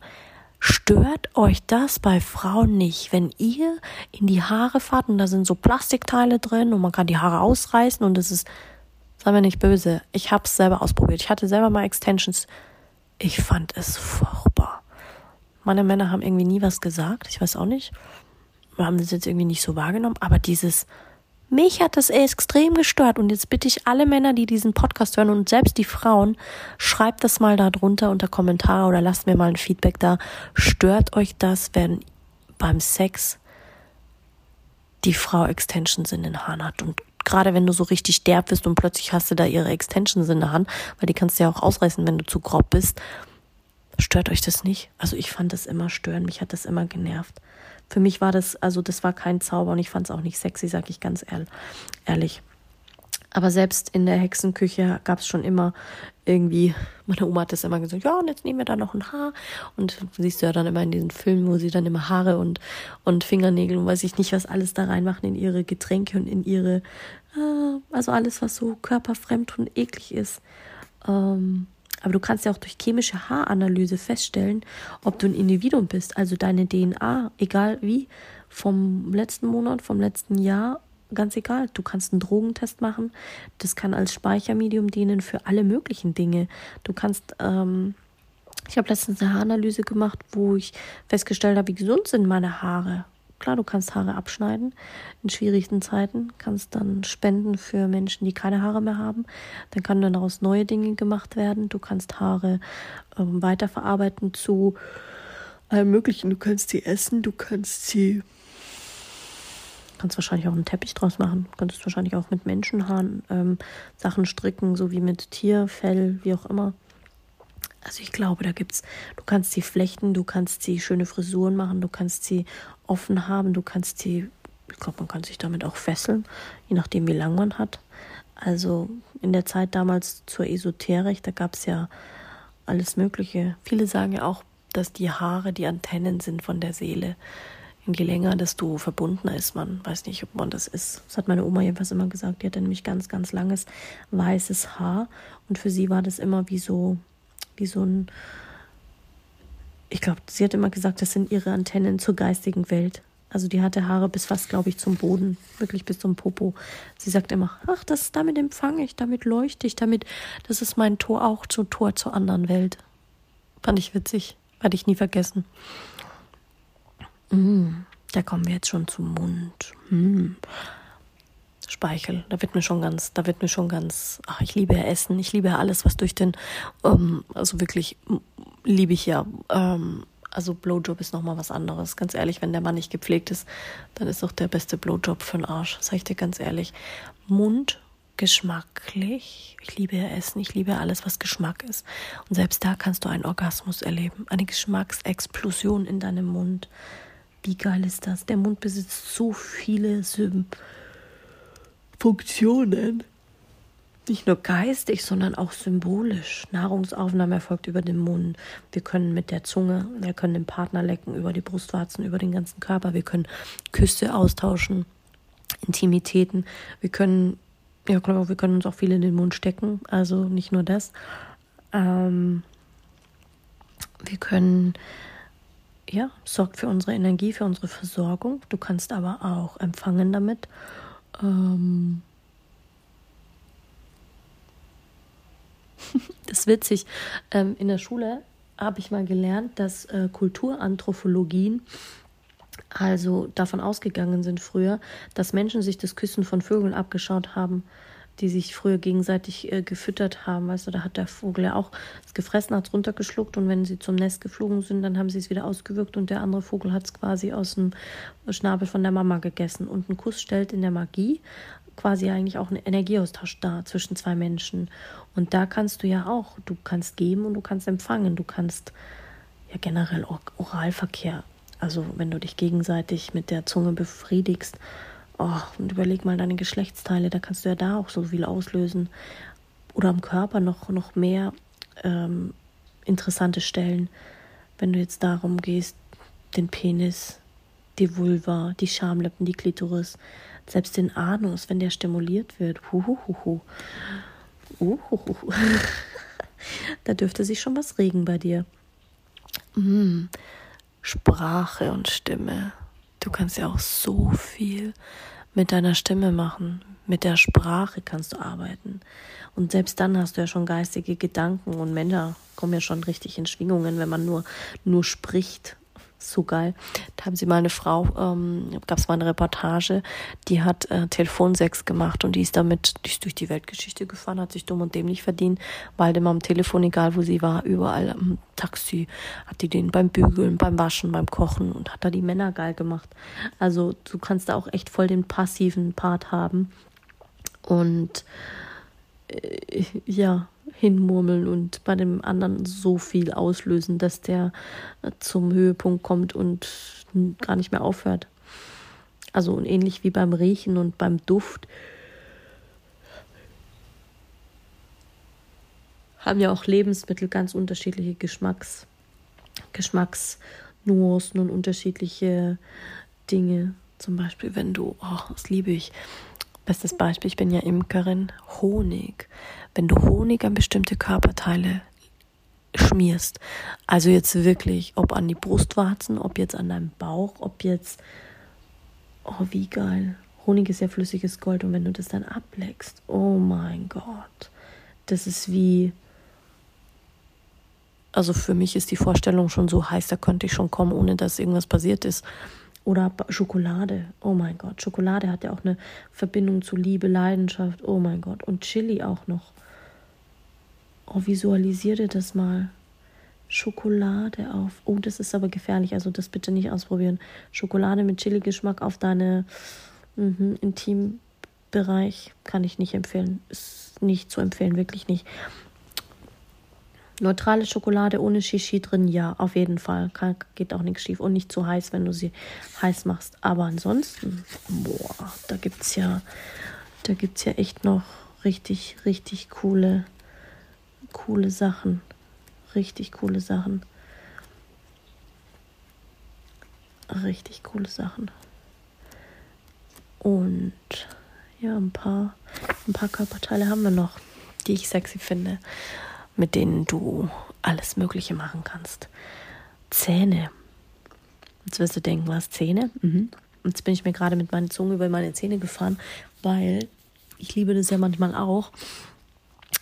Stört euch das bei Frauen nicht, wenn ihr in die Haare fahrt und da sind so Plastikteile drin und man kann die Haare ausreißen und es ist, sei mir nicht böse, ich habe es selber ausprobiert. Ich hatte selber mal Extensions. Ich fand es furchtbar. Meine Männer haben irgendwie nie was gesagt. Ich weiß auch nicht. Wir haben das jetzt irgendwie nicht so wahrgenommen. Aber dieses mich hat das extrem gestört und jetzt bitte ich alle Männer, die diesen Podcast hören und selbst die Frauen, schreibt das mal da drunter unter Kommentare oder lasst mir mal ein Feedback da. Stört euch das, wenn beim Sex die Frau Extensions in den Haaren hat und gerade wenn du so richtig derb bist und plötzlich hast du da ihre Extensions in der Hand, weil die kannst du ja auch ausreißen, wenn du zu grob bist. Stört euch das nicht? Also ich fand das immer stören, mich hat das immer genervt für mich war das, also das war kein Zauber und ich fand es auch nicht sexy, sag ich ganz ehrlich. Aber selbst in der Hexenküche gab es schon immer irgendwie, meine Oma hat das immer gesagt, ja, und jetzt nehmen wir da noch ein Haar. Und siehst du ja dann immer in diesen Filmen, wo sie dann immer Haare und, und Fingernägel und weiß ich nicht, was alles da reinmachen in ihre Getränke und in ihre, äh, also alles, was so körperfremd und eklig ist. Ähm, aber du kannst ja auch durch chemische Haaranalyse feststellen, ob du ein Individuum bist, also deine DNA, egal wie, vom letzten Monat, vom letzten Jahr, ganz egal. Du kannst einen Drogentest machen. Das kann als Speichermedium dienen für alle möglichen Dinge. Du kannst, ähm, ich habe letztens eine Haaranalyse gemacht, wo ich festgestellt habe, wie gesund sind meine Haare. Klar, du kannst Haare abschneiden in schwierigen Zeiten, kannst dann spenden für Menschen, die keine Haare mehr haben. Dann kann dann daraus neue Dinge gemacht werden. Du kannst Haare ähm, weiterverarbeiten zu allem Möglichen. Du kannst sie essen, du kannst sie kannst wahrscheinlich auch einen Teppich draus machen. Du kannst wahrscheinlich auch mit Menschenhaaren ähm, Sachen stricken, so wie mit Tierfell, wie auch immer. Also ich glaube, da gibt's, du kannst sie flechten, du kannst sie schöne Frisuren machen, du kannst sie offen haben, du kannst sie, ich glaube, man kann sich damit auch fesseln, je nachdem, wie lang man hat. Also in der Zeit damals zur Esoterik, da gab es ja alles Mögliche. Viele sagen ja auch, dass die Haare die Antennen sind von der Seele. Je länger, desto verbundener ist man. Weiß nicht, ob man das ist. Das hat meine Oma jedenfalls immer gesagt. Die hatte nämlich ganz, ganz langes weißes Haar. Und für sie war das immer wie so wie so ein, ich glaube, sie hat immer gesagt, das sind ihre Antennen zur geistigen Welt. Also die hatte Haare bis fast, glaube ich, zum Boden, wirklich bis zum Popo. Sie sagt immer, ach, das damit empfange ich, damit leuchte ich, damit, das ist mein Tor auch zum Tor zur anderen Welt. Fand ich witzig, werde ich nie vergessen. Mm, da kommen wir jetzt schon zum Mund. Mm. Speichel. Da wird mir schon ganz, da wird mir schon ganz, ach, ich liebe ja Essen, ich liebe ja alles, was durch den, ähm, also wirklich liebe ich ja. Ähm, also Blowjob ist nochmal was anderes. Ganz ehrlich, wenn der Mann nicht gepflegt ist, dann ist doch der beste Blowjob für den Arsch. Sag ich dir ganz ehrlich. Mund geschmacklich. Ich liebe ja Essen, ich liebe ja alles, was Geschmack ist. Und selbst da kannst du einen Orgasmus erleben. Eine Geschmacksexplosion in deinem Mund. Wie geil ist das? Der Mund besitzt so viele Symbole Funktionen. Nicht nur geistig, sondern auch symbolisch. Nahrungsaufnahme erfolgt über den Mund. Wir können mit der Zunge, wir können den Partner lecken über die Brustwarzen, über den ganzen Körper. Wir können Küsse austauschen, Intimitäten. Wir können, ja klar, wir können uns auch viel in den Mund stecken. Also nicht nur das. Ähm, wir können, ja, sorgt für unsere Energie, für unsere Versorgung. Du kannst aber auch empfangen damit. Ähm <laughs> das ist witzig. Ähm, in der Schule habe ich mal gelernt, dass äh, Kulturanthropologien also davon ausgegangen sind früher, dass Menschen sich das Küssen von Vögeln abgeschaut haben die sich früher gegenseitig äh, gefüttert haben. Weißt da hat der Vogel ja auch es gefressen, hat es runtergeschluckt und wenn sie zum Nest geflogen sind, dann haben sie es wieder ausgewirkt und der andere Vogel hat es quasi aus dem Schnabel von der Mama gegessen. Und ein Kuss stellt in der Magie quasi eigentlich auch einen Energieaustausch dar zwischen zwei Menschen. Und da kannst du ja auch, du kannst geben und du kannst empfangen. Du kannst ja generell Oralverkehr, also wenn du dich gegenseitig mit der Zunge befriedigst, Oh, und überleg mal deine Geschlechtsteile, da kannst du ja da auch so viel auslösen. Oder am Körper noch, noch mehr ähm, interessante Stellen, wenn du jetzt darum gehst, den Penis, die Vulva, die Schamlippen, die Klitoris, selbst den Anus, wenn der stimuliert wird. Huhuhuhu. Uhuhu. <laughs> da dürfte sich schon was regen bei dir. Mm. Sprache und Stimme. Du kannst ja auch so viel mit deiner Stimme machen. Mit der Sprache kannst du arbeiten. Und selbst dann hast du ja schon geistige Gedanken und Männer kommen ja schon richtig in Schwingungen, wenn man nur, nur spricht so geil. Da haben sie mal eine Frau, ähm, gab es mal eine Reportage, die hat äh, Telefonsex gemacht und die ist damit die ist durch die Weltgeschichte gefahren, hat sich dumm und dämlich verdient, weil immer am Telefon, egal wo sie war, überall am Taxi, hat die den beim Bügeln, beim Waschen, beim Kochen und hat da die Männer geil gemacht. Also du kannst da auch echt voll den passiven Part haben. Und äh, ja, hinmurmeln und bei dem anderen so viel auslösen, dass der äh, zum Höhepunkt kommt und gar nicht mehr aufhört. Also ähnlich wie beim Riechen und beim Duft haben ja auch Lebensmittel ganz unterschiedliche Geschmacks, Geschmacksnuancen und unterschiedliche Dinge. Zum Beispiel, wenn du, oh, das liebe ich, Bestes Beispiel, ich bin ja Imkerin, Honig. Wenn du Honig an bestimmte Körperteile schmierst, also jetzt wirklich, ob an die Brustwarzen, ob jetzt an deinem Bauch, ob jetzt, oh wie geil, Honig ist ja flüssiges Gold und wenn du das dann ableckst, oh mein Gott, das ist wie, also für mich ist die Vorstellung schon so heiß, da könnte ich schon kommen, ohne dass irgendwas passiert ist. Oder Schokolade. Oh mein Gott. Schokolade hat ja auch eine Verbindung zu Liebe, Leidenschaft. Oh mein Gott. Und Chili auch noch. Oh, visualisiere dir das mal. Schokolade auf. Oh, das ist aber gefährlich. Also das bitte nicht ausprobieren. Schokolade mit Chili-Geschmack auf deine mhm, Intimbereich kann ich nicht empfehlen. Ist nicht zu empfehlen, wirklich nicht. Neutrale Schokolade ohne Shishi drin, ja, auf jeden Fall. Kann, geht auch nichts schief. Und nicht zu heiß, wenn du sie heiß machst. Aber ansonsten, boah, da gibt's ja, da gibt's ja echt noch richtig, richtig coole, coole Sachen. Richtig coole Sachen. Richtig coole Sachen. Und ja, ein paar, ein paar Körperteile haben wir noch, die ich sexy finde mit denen du alles Mögliche machen kannst. Zähne. Jetzt wirst du denken, was Zähne? Mhm. Jetzt bin ich mir gerade mit meiner Zunge über meine Zähne gefahren, weil ich liebe das ja manchmal auch,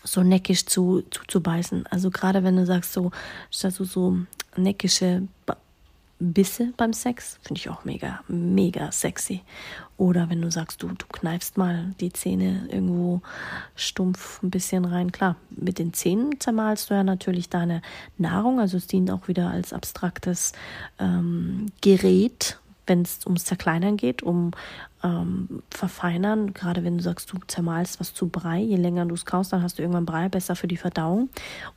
so neckisch zu, zu, zu beißen. Also gerade wenn du sagst, so, statt so, so neckische Bisse beim Sex, finde ich auch mega, mega sexy. Oder wenn du sagst, du, du kneifst mal die Zähne irgendwo stumpf ein bisschen rein. Klar, mit den Zähnen zermalst du ja natürlich deine Nahrung, also es dient auch wieder als abstraktes ähm, Gerät, wenn es ums Zerkleinern geht, um ähm, Verfeinern, gerade wenn du sagst, du zermalst was zu Brei, je länger du es kaust, dann hast du irgendwann Brei, besser für die Verdauung.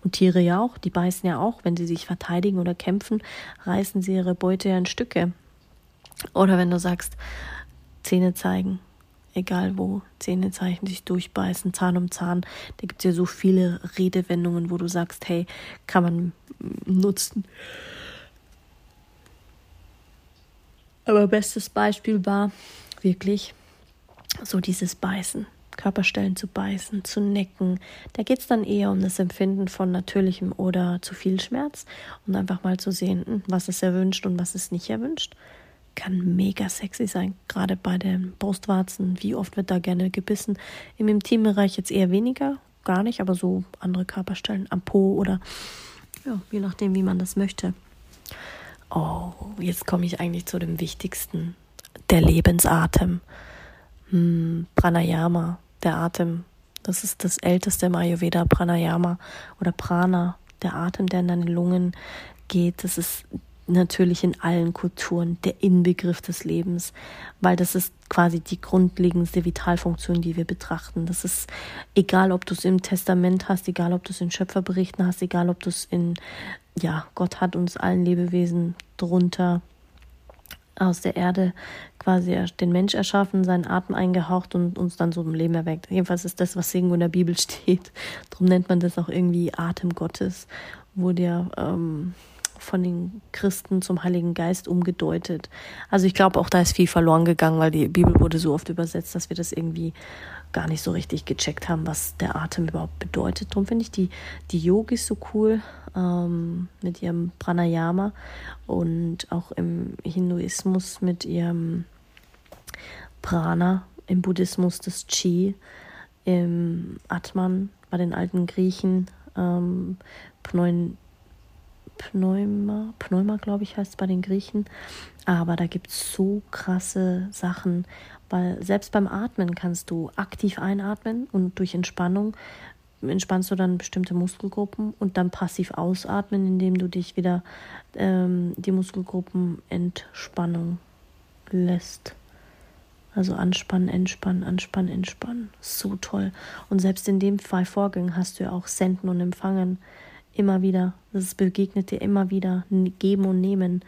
Und Tiere ja auch, die beißen ja auch, wenn sie sich verteidigen oder kämpfen, reißen sie ihre Beute ja in Stücke. Oder wenn du sagst, Zähne zeigen, egal wo, Zähne zeichnen, sich durchbeißen, Zahn um Zahn. Da gibt es ja so viele Redewendungen, wo du sagst, hey, kann man nutzen. Aber bestes Beispiel war wirklich so dieses Beißen. Körperstellen zu beißen, zu necken. Da geht es dann eher um das Empfinden von natürlichem oder zu viel Schmerz und einfach mal zu sehen, hm, was ist erwünscht und was ist nicht erwünscht. Kann mega sexy sein, gerade bei den Brustwarzen. Wie oft wird da gerne gebissen? Im Intimbereich jetzt eher weniger, gar nicht, aber so andere Körperstellen am Po oder ja, je nachdem, wie man das möchte. Oh, jetzt komme ich eigentlich zu dem Wichtigsten. Der Lebensatem. Hm, Pranayama, der Atem. Das ist das älteste im Ayurveda, Pranayama oder Prana, der Atem, der in deine Lungen geht. Das ist natürlich in allen Kulturen der Inbegriff des Lebens, weil das ist quasi die grundlegendste Vitalfunktion, die wir betrachten. Das ist egal, ob du es im Testament hast, egal, ob du es in Schöpferberichten hast, egal, ob du es in ja, Gott hat uns allen Lebewesen drunter aus der Erde quasi den Mensch erschaffen, seinen Atem eingehaucht und uns dann so im Leben erweckt. Jedenfalls ist das, was irgendwo in der Bibel <laughs> steht. Darum nennt man das auch irgendwie Atem Gottes, wo der, ähm, von den Christen zum Heiligen Geist umgedeutet. Also ich glaube, auch da ist viel verloren gegangen, weil die Bibel wurde so oft übersetzt, dass wir das irgendwie gar nicht so richtig gecheckt haben, was der Atem überhaupt bedeutet. Darum finde ich die, die Yogis so cool ähm, mit ihrem Pranayama und auch im Hinduismus mit ihrem Prana, im Buddhismus das Chi, im Atman bei den alten Griechen, ähm, Pneun, Pneuma, Pneuma glaube ich heißt es bei den Griechen. Aber da gibt es so krasse Sachen, weil selbst beim Atmen kannst du aktiv einatmen und durch Entspannung entspannst du dann bestimmte Muskelgruppen und dann passiv ausatmen, indem du dich wieder ähm, die Muskelgruppen Entspannung lässt. Also anspannen, entspannen, anspannen, entspannen. So toll. Und selbst in dem zwei Vorgängen hast du ja auch Senden und Empfangen immer wieder. Das begegnet dir immer wieder. Geben und nehmen.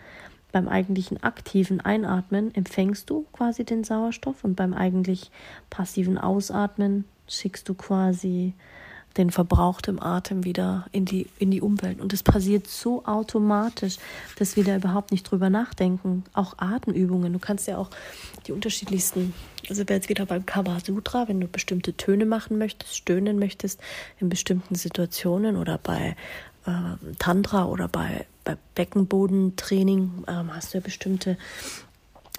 Beim eigentlichen aktiven Einatmen empfängst du quasi den Sauerstoff und beim eigentlich passiven Ausatmen schickst du quasi den verbrauchten Atem wieder in die, in die Umwelt. Und es passiert so automatisch, dass wir da überhaupt nicht drüber nachdenken. Auch Atemübungen. Du kannst ja auch die unterschiedlichsten, also jetzt wieder beim Kama Sutra, wenn du bestimmte Töne machen möchtest, stöhnen möchtest in bestimmten Situationen oder bei äh, Tantra oder bei, bei Beckenbodentraining ähm, hast du ja bestimmte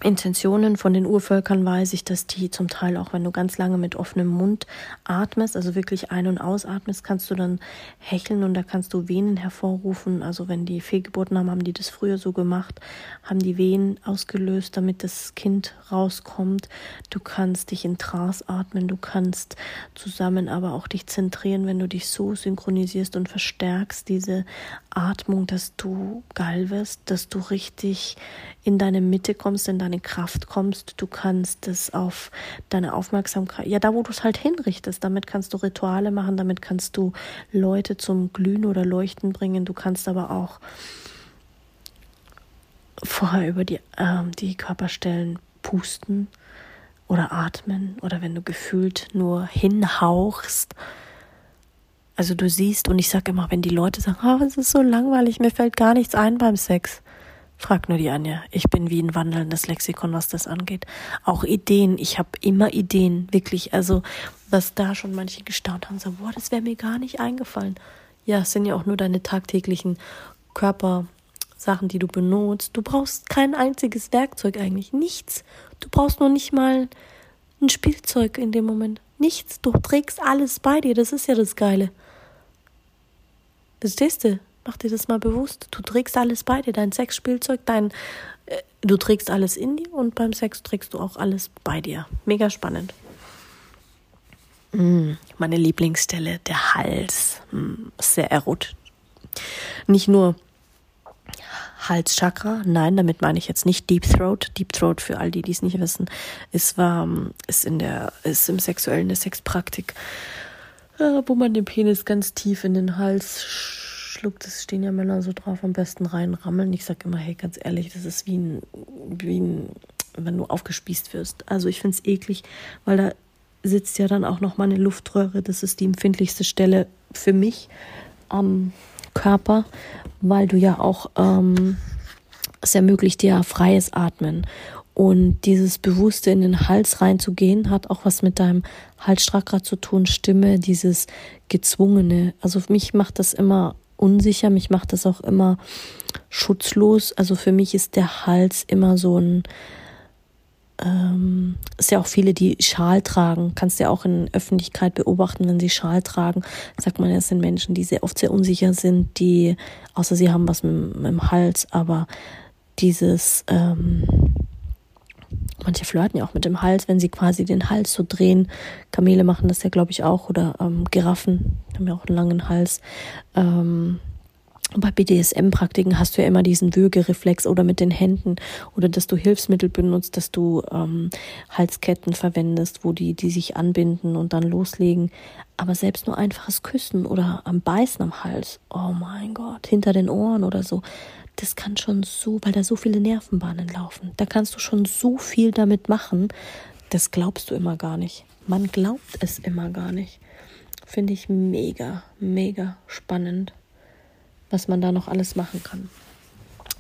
Intentionen von den Urvölkern weiß ich, dass die zum Teil auch, wenn du ganz lange mit offenem Mund atmest, also wirklich ein- und ausatmest, kannst du dann hecheln und da kannst du Venen hervorrufen. Also wenn die Fehlgeburten haben, haben die das früher so gemacht, haben die Venen ausgelöst, damit das Kind rauskommt. Du kannst dich in Trance atmen, du kannst zusammen aber auch dich zentrieren, wenn du dich so synchronisierst und verstärkst diese Atmung, dass du geil wirst, dass du richtig in deine Mitte kommst, in deine Kraft kommst. Du kannst es auf deine Aufmerksamkeit, ja, da wo du es halt hinrichtest, damit kannst du Rituale machen, damit kannst du Leute zum Glühen oder Leuchten bringen. Du kannst aber auch vorher über die, äh, die Körperstellen pusten oder atmen oder wenn du gefühlt nur hinhauchst. Also du siehst, und ich sage immer, wenn die Leute sagen, oh, es ist so langweilig, mir fällt gar nichts ein beim Sex. Frag nur die Anja. Ich bin wie ein wandelndes Lexikon, was das angeht. Auch Ideen. Ich habe immer Ideen, wirklich. Also, was da schon manche gestaunt haben, so, boah, das wäre mir gar nicht eingefallen. Ja, es sind ja auch nur deine tagtäglichen Körpersachen, die du benutzt. Du brauchst kein einziges Werkzeug eigentlich. Nichts. Du brauchst nur nicht mal ein Spielzeug in dem Moment. Nichts. Du trägst alles bei dir. Das ist ja das Geile. Verstehst du? Mach dir das mal bewusst. Du trägst alles bei dir, dein Sexspielzeug, dein, äh, du trägst alles in dir und beim Sex trägst du auch alles bei dir. Mega spannend. Mm, meine Lieblingsstelle, der Hals. Mm, sehr erot. Nicht nur Halschakra, nein, damit meine ich jetzt nicht Deep Throat. Deep Throat für all die, die es nicht wissen, ist, war, ist in der, ist im sexuellen eine Sexpraktik, äh, wo man den Penis ganz tief in den Hals schluckt, das stehen ja Männer so drauf, am besten reinrammeln. Ich sag immer, hey, ganz ehrlich, das ist wie ein, wie ein, wenn du aufgespießt wirst. Also ich finde es eklig, weil da sitzt ja dann auch noch mal eine Luftröhre. Das ist die empfindlichste Stelle für mich am Körper, weil du ja auch, ähm, es ermöglicht dir freies Atmen. Und dieses Bewusste in den Hals reinzugehen, hat auch was mit deinem Halsstrakra zu tun, Stimme, dieses Gezwungene. Also für mich macht das immer unsicher, mich macht das auch immer schutzlos. Also für mich ist der Hals immer so ein, ähm, ist ja auch viele, die Schal tragen, kannst du ja auch in Öffentlichkeit beobachten, wenn sie Schal tragen, sagt man, es sind Menschen, die sehr oft sehr unsicher sind, die, außer sie haben was mit, mit dem Hals, aber dieses, ähm, Manche flirten ja auch mit dem Hals, wenn sie quasi den Hals so drehen. Kamele machen das ja, glaube ich, auch. Oder ähm, Giraffen haben ja auch einen langen Hals. Ähm, bei BDSM-Praktiken hast du ja immer diesen Würgereflex oder mit den Händen oder dass du Hilfsmittel benutzt, dass du ähm, Halsketten verwendest, wo die, die sich anbinden und dann loslegen. Aber selbst nur einfaches Küssen oder am Beißen am Hals, oh mein Gott, hinter den Ohren oder so, das kann schon so, weil da so viele Nervenbahnen laufen. Da kannst du schon so viel damit machen. Das glaubst du immer gar nicht. Man glaubt es immer gar nicht. Finde ich mega, mega spannend, was man da noch alles machen kann.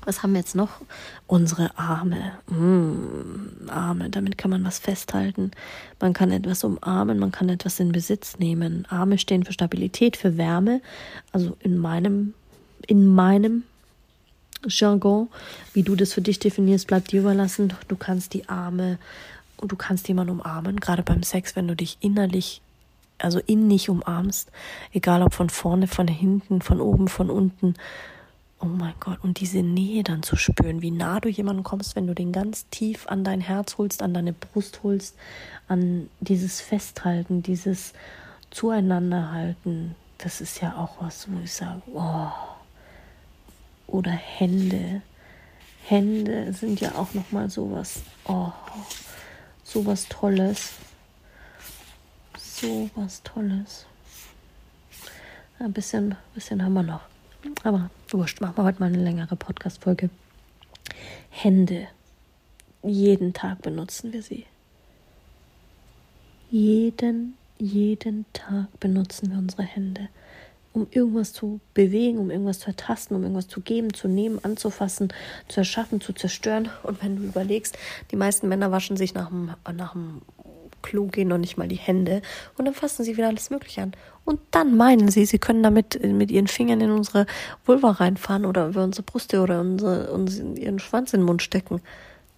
Was haben wir jetzt noch? Unsere Arme. Mm, Arme, damit kann man was festhalten. Man kann etwas umarmen, man kann etwas in Besitz nehmen. Arme stehen für Stabilität, für Wärme. Also in meinem, in meinem Jargon, wie du das für dich definierst, bleibt dir überlassen. Du kannst die Arme und du kannst jemanden umarmen, gerade beim Sex, wenn du dich innerlich, also innig umarmst, egal ob von vorne, von hinten, von oben, von unten. Oh mein Gott, und diese Nähe dann zu spüren, wie nah du jemanden kommst, wenn du den ganz tief an dein Herz holst, an deine Brust holst, an dieses Festhalten, dieses Zueinanderhalten. Das ist ja auch was, wo ich sage, oh. Oder Hände. Hände sind ja auch nochmal sowas, oh, sowas Tolles. Sowas Tolles. Ein bisschen, bisschen haben wir noch. Aber wurscht, machen wir heute mal eine längere Podcast-Folge. Hände. Jeden Tag benutzen wir sie. Jeden, jeden Tag benutzen wir unsere Hände, um irgendwas zu bewegen, um irgendwas zu ertasten, um irgendwas zu geben, zu nehmen, anzufassen, zu erschaffen, zu zerstören. Und wenn du überlegst, die meisten Männer waschen sich nach dem, nach dem Klo gehen noch nicht mal die Hände und dann fassen sie wieder alles Mögliche an. Und dann meinen sie, sie können damit mit ihren Fingern in unsere Vulva reinfahren oder über unsere Brüste oder unsere, unsere, ihren Schwanz in den Mund stecken.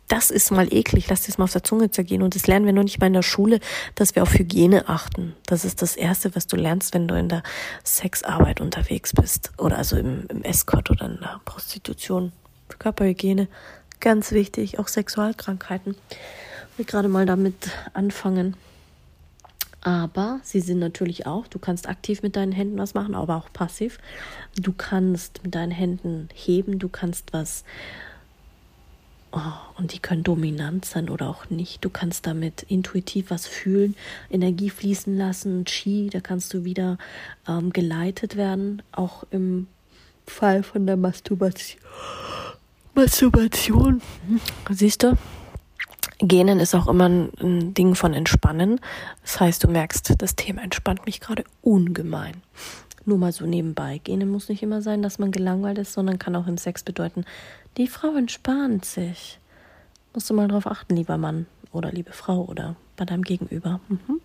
Das ist mal eklig, lass das mal auf der Zunge zergehen. Und das lernen wir noch nicht mal in der Schule, dass wir auf Hygiene achten. Das ist das Erste, was du lernst, wenn du in der Sexarbeit unterwegs bist. Oder also im, im Escort oder in der Prostitution. Körperhygiene, ganz wichtig, auch Sexualkrankheiten will gerade mal damit anfangen. Aber sie sind natürlich auch, du kannst aktiv mit deinen Händen was machen, aber auch passiv. Du kannst mit deinen Händen heben, du kannst was, und die können dominant sein oder auch nicht. Du kannst damit intuitiv was fühlen, Energie fließen lassen, Chi, da kannst du wieder ähm, geleitet werden, auch im Fall von der Masturbation. Masturbation, siehst du? Genen ist auch immer ein, Ding von Entspannen. Das heißt, du merkst, das Thema entspannt mich gerade ungemein. Nur mal so nebenbei. Genen muss nicht immer sein, dass man gelangweilt ist, sondern kann auch im Sex bedeuten, die Frau entspannt sich. Musst du mal drauf achten, lieber Mann oder liebe Frau oder bei deinem Gegenüber. Mhm.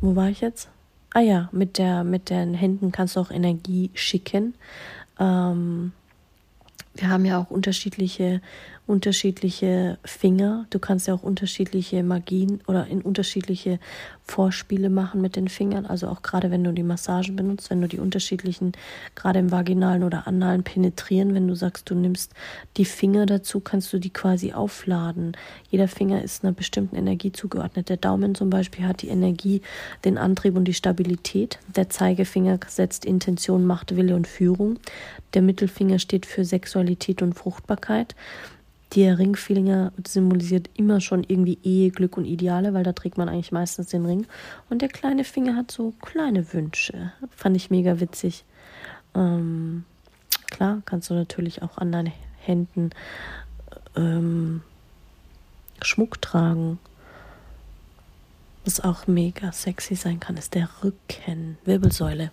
Wo war ich jetzt? Ah ja, mit der mit den Händen kannst du auch Energie schicken. Ähm, wir haben ja auch unterschiedliche unterschiedliche Finger. Du kannst ja auch unterschiedliche Magien oder in unterschiedliche Vorspiele machen mit den Fingern. Also auch gerade wenn du die Massagen benutzt, wenn du die unterschiedlichen, gerade im vaginalen oder analen penetrieren, wenn du sagst, du nimmst die Finger dazu, kannst du die quasi aufladen. Jeder Finger ist einer bestimmten Energie zugeordnet. Der Daumen zum Beispiel hat die Energie, den Antrieb und die Stabilität. Der Zeigefinger setzt Intention, Macht, Wille und Führung. Der Mittelfinger steht für Sexualität und Fruchtbarkeit. Der Ringfinger symbolisiert immer schon irgendwie Ehe, Glück und Ideale, weil da trägt man eigentlich meistens den Ring. Und der kleine Finger hat so kleine Wünsche. Fand ich mega witzig. Ähm, klar, kannst du natürlich auch an deinen Händen ähm, Schmuck tragen. Was auch mega sexy sein kann, ist der Rücken, Wirbelsäule.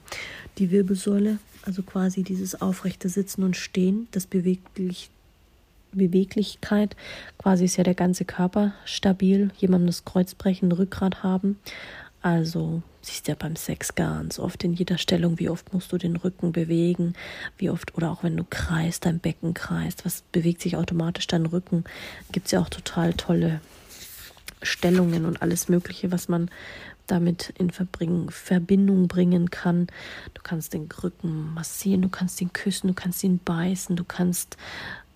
Die Wirbelsäule, also quasi dieses aufrechte Sitzen und Stehen, das beweglich Beweglichkeit. Quasi ist ja der ganze Körper stabil. Jemandem das Kreuzbrechen, Rückgrat haben. Also siehst ja beim Sex ganz oft in jeder Stellung, wie oft musst du den Rücken bewegen, wie oft, oder auch wenn du kreist, dein Becken kreist, was bewegt sich automatisch dein Rücken. Gibt es ja auch total tolle Stellungen und alles Mögliche, was man damit in Verbindung bringen kann. Du kannst den Rücken massieren, du kannst ihn küssen, du kannst ihn beißen, du kannst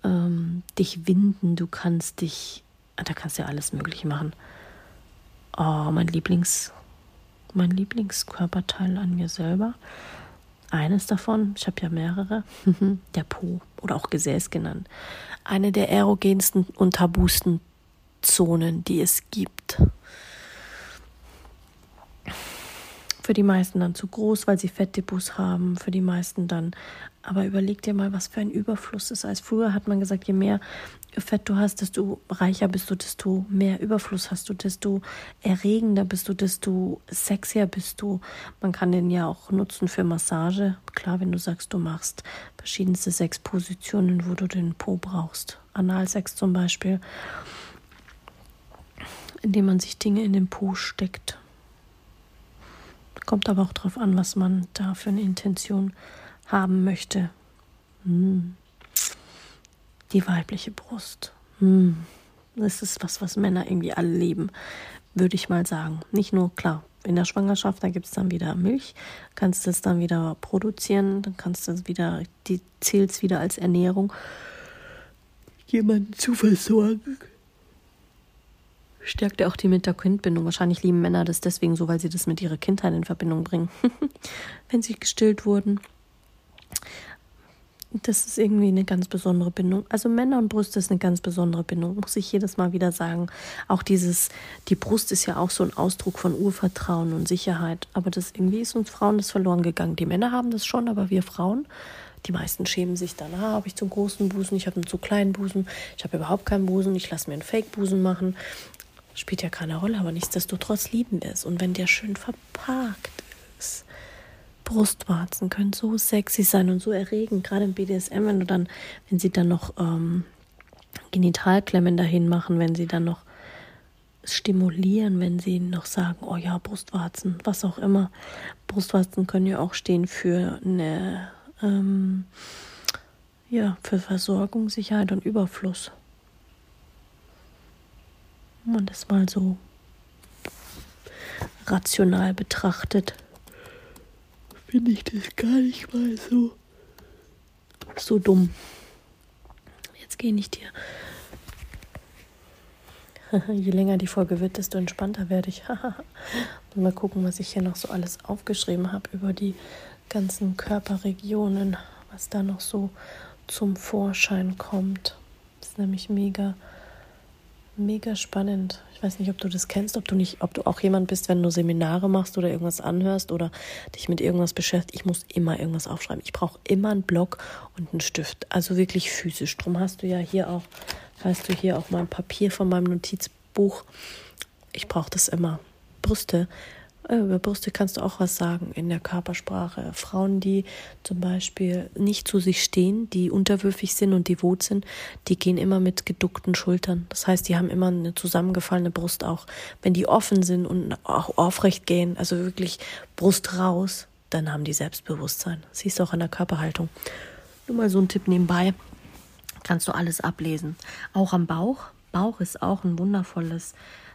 ähm, dich winden, du kannst dich, ah, da kannst du ja alles Mögliche machen. Oh, mein Lieblings, mein Lieblingskörperteil an mir selber. Eines davon, ich habe ja mehrere, <laughs> der Po oder auch Gesäß genannt. Eine der erogensten und tabusten Zonen, die es gibt. für die meisten dann zu groß, weil sie Fettdepots haben, für die meisten dann. Aber überleg dir mal, was für ein Überfluss ist. Als früher hat man gesagt, je mehr Fett du hast, desto reicher bist du, desto mehr Überfluss hast du, desto erregender bist du, desto sexier bist du. Man kann den ja auch nutzen für Massage. Klar, wenn du sagst, du machst verschiedenste Sexpositionen, wo du den Po brauchst. Analsex zum Beispiel, indem man sich Dinge in den Po steckt. Kommt aber auch darauf an, was man da für eine Intention haben möchte. Hm die weibliche Brust. Hm. Das ist was, was Männer irgendwie alle leben, würde ich mal sagen. Nicht nur, klar, in der Schwangerschaft, da gibt es dann wieder Milch, kannst du es dann wieder produzieren, dann kannst du es wieder, die zählt wieder als Ernährung, jemanden zu versorgen. Stärkt ja auch die Mutter-Kind-Bindung. Wahrscheinlich lieben Männer das deswegen so, weil sie das mit ihrer Kindheit in Verbindung bringen, <laughs> wenn sie gestillt wurden das ist irgendwie eine ganz besondere Bindung. Also Männer und Brüste ist eine ganz besondere Bindung, muss ich jedes Mal wieder sagen. Auch dieses, die Brust ist ja auch so ein Ausdruck von Urvertrauen und Sicherheit. Aber das irgendwie ist uns Frauen das verloren gegangen. Die Männer haben das schon, aber wir Frauen, die meisten schämen sich dann. Ah, habe ich zu großen Busen, ich habe einen zu kleinen Busen, ich habe überhaupt keinen Busen, ich lasse mir einen Fake-Busen machen. Spielt ja keine Rolle, aber nichtsdestotrotz lieben wir es. Und wenn der schön verpackt ist, Brustwarzen können so sexy sein und so erregend, gerade im BDSM, wenn du dann, wenn sie dann noch ähm, Genitalklemmen dahin machen, wenn sie dann noch stimulieren, wenn sie noch sagen, oh ja, Brustwarzen, was auch immer. Brustwarzen können ja auch stehen für eine, ähm, ja, für Versorgung, Sicherheit und Überfluss. Wenn man das mal so rational betrachtet finde ich das gar nicht mal so, so dumm. Jetzt gehe ich dir. <laughs> Je länger die Folge wird, desto entspannter werde ich. <laughs> mal gucken, was ich hier noch so alles aufgeschrieben habe über die ganzen Körperregionen, was da noch so zum Vorschein kommt. Das ist nämlich mega mega spannend. Ich weiß nicht, ob du das kennst, ob du nicht, ob du auch jemand bist, wenn du Seminare machst oder irgendwas anhörst oder dich mit irgendwas beschäftigst. Ich muss immer irgendwas aufschreiben. Ich brauche immer einen Block und einen Stift. Also wirklich physisch. Drum hast du ja hier auch, hast du hier auch mein Papier von meinem Notizbuch. Ich brauche das immer. Brüste über Brüste kannst du auch was sagen in der Körpersprache. Frauen, die zum Beispiel nicht zu sich stehen, die unterwürfig sind und devot sind, die gehen immer mit geduckten Schultern. Das heißt, die haben immer eine zusammengefallene Brust auch. Wenn die offen sind und auch aufrecht gehen, also wirklich Brust raus, dann haben die Selbstbewusstsein. siehst du auch an der Körperhaltung. Nur mal so ein Tipp nebenbei. Kannst du alles ablesen. Auch am Bauch. Bauch ist auch ein wundervolles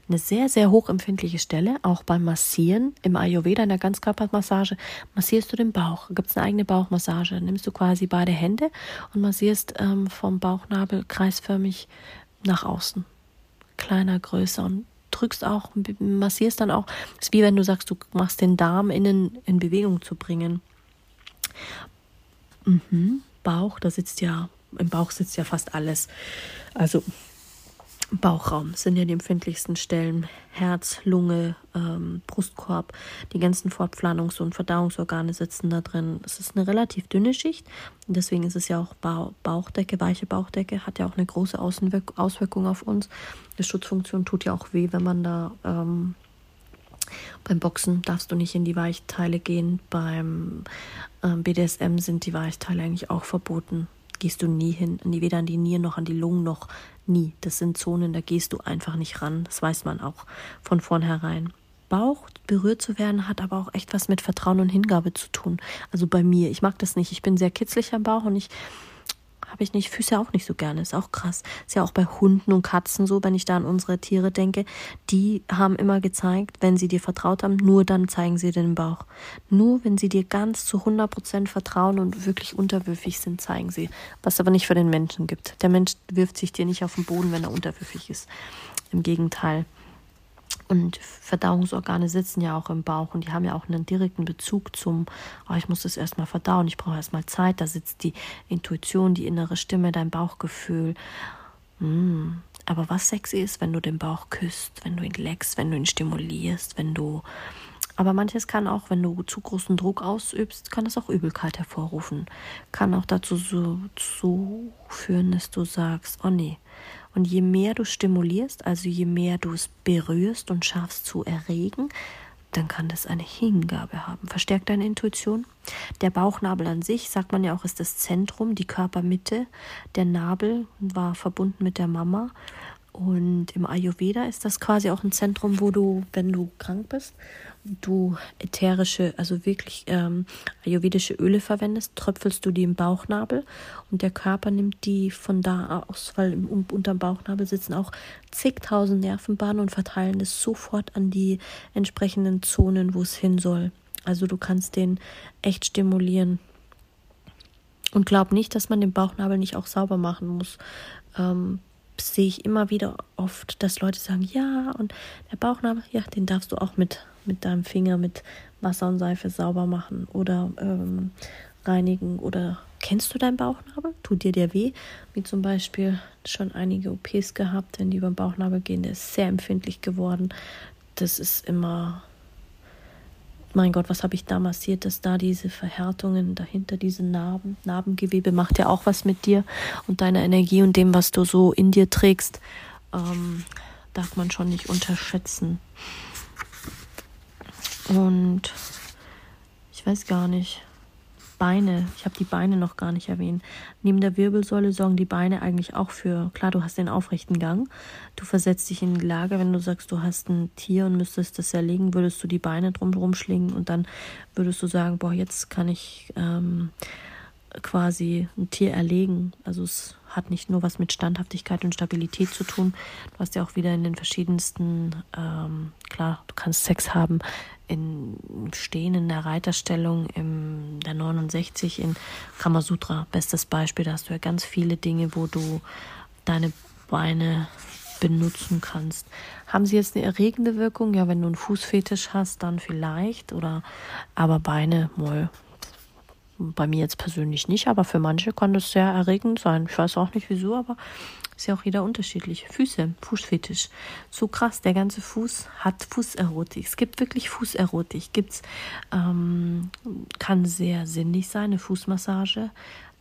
eine sehr, sehr hochempfindliche Stelle, auch beim Massieren. Im Ayurveda, in der Ganzkörpermassage, massierst du den Bauch. Gibt es eine eigene Bauchmassage. Nimmst du quasi beide Hände und massierst ähm, vom Bauchnabel kreisförmig nach außen. Kleiner, größer und drückst auch, massierst dann auch. Das ist wie wenn du sagst, du machst den Darm innen in Bewegung zu bringen. Mhm. Bauch, da sitzt ja, im Bauch sitzt ja fast alles. Also Bauchraum sind ja die empfindlichsten Stellen. Herz, Lunge, ähm, Brustkorb, die ganzen Fortpflanzungs- und Verdauungsorgane sitzen da drin. Es ist eine relativ dünne Schicht. Deswegen ist es ja auch ba Bauchdecke, weiche Bauchdecke, hat ja auch eine große Außenwirk Auswirkung auf uns. Die Schutzfunktion tut ja auch weh, wenn man da ähm, beim Boxen darfst du nicht in die Weichteile gehen. Beim ähm, BDSM sind die Weichteile eigentlich auch verboten gehst du nie hin, weder an die Nieren noch an die Lungen noch nie. Das sind Zonen, da gehst du einfach nicht ran. Das weiß man auch von vornherein. Bauch berührt zu werden, hat aber auch echt was mit Vertrauen und Hingabe zu tun. Also bei mir, ich mag das nicht. Ich bin sehr kitzlig am Bauch und ich habe ich nicht, Füße auch nicht so gerne, ist auch krass. Ist ja auch bei Hunden und Katzen so, wenn ich da an unsere Tiere denke. Die haben immer gezeigt, wenn sie dir vertraut haben, nur dann zeigen sie den Bauch. Nur wenn sie dir ganz zu 100 Prozent vertrauen und wirklich unterwürfig sind, zeigen sie. Was aber nicht für den Menschen gibt. Der Mensch wirft sich dir nicht auf den Boden, wenn er unterwürfig ist. Im Gegenteil. Und Verdauungsorgane sitzen ja auch im Bauch und die haben ja auch einen direkten Bezug zum, oh, ich muss das erstmal verdauen, ich brauche erstmal Zeit, da sitzt die Intuition, die innere Stimme, dein Bauchgefühl. Mm. Aber was sexy ist, wenn du den Bauch küsst, wenn du ihn leckst, wenn du ihn stimulierst, wenn du Aber manches kann auch, wenn du zu großen Druck ausübst, kann es auch Übelkeit hervorrufen. Kann auch dazu so, so führen, dass du sagst, oh nee. Und je mehr du stimulierst, also je mehr du es berührst und schaffst zu erregen, dann kann das eine Hingabe haben. Verstärkt deine Intuition. Der Bauchnabel an sich, sagt man ja auch, ist das Zentrum, die Körpermitte. Der Nabel war verbunden mit der Mama. Und im Ayurveda ist das quasi auch ein Zentrum, wo du, wenn du krank bist, du ätherische, also wirklich ähm, ayurvedische Öle verwendest, tröpfelst du die im Bauchnabel und der Körper nimmt die von da aus, weil im, unterm Bauchnabel sitzen auch zigtausend Nervenbahnen und verteilen das sofort an die entsprechenden Zonen, wo es hin soll. Also du kannst den echt stimulieren. Und glaub nicht, dass man den Bauchnabel nicht auch sauber machen muss. Ähm, sehe ich immer wieder oft, dass Leute sagen, ja, und der Bauchnabel, ja, den darfst du auch mit, mit deinem Finger mit Wasser und Seife sauber machen oder ähm, reinigen. Oder kennst du deinen Bauchnabel? Tut dir der weh? Wie zum Beispiel schon einige OPs gehabt, wenn die beim Bauchnabel gehen, der ist sehr empfindlich geworden. Das ist immer mein Gott, was habe ich da massiert, dass da diese Verhärtungen dahinter, diese Narben, Narbengewebe macht ja auch was mit dir und deiner Energie und dem, was du so in dir trägst, ähm, darf man schon nicht unterschätzen. Und ich weiß gar nicht. Beine, ich habe die Beine noch gar nicht erwähnt. Neben der Wirbelsäule sorgen die Beine eigentlich auch für, klar, du hast den aufrechten Gang. Du versetzt dich in die Lage, wenn du sagst, du hast ein Tier und müsstest das erlegen, würdest du die Beine drumherum schlingen und dann würdest du sagen, boah, jetzt kann ich ähm, quasi ein Tier erlegen. Also es hat nicht nur was mit Standhaftigkeit und Stabilität zu tun. Du hast ja auch wieder in den verschiedensten, ähm, klar, du kannst Sex haben in Stehen in der Reiterstellung im der 69 in Kamasutra, bestes Beispiel, da hast du ja ganz viele Dinge, wo du deine Beine benutzen kannst. Haben sie jetzt eine erregende Wirkung? Ja, wenn du einen Fußfetisch hast, dann vielleicht oder aber Beine, moll, bei mir jetzt persönlich nicht, aber für manche kann das sehr erregend sein. Ich weiß auch nicht wieso, aber ist ja auch jeder unterschiedlich. Füße, Fußfetisch. So krass, der ganze Fuß hat Fußerotik. Es gibt wirklich Fußerotik. Gibt's, ähm, kann sehr sinnlich sein, eine Fußmassage.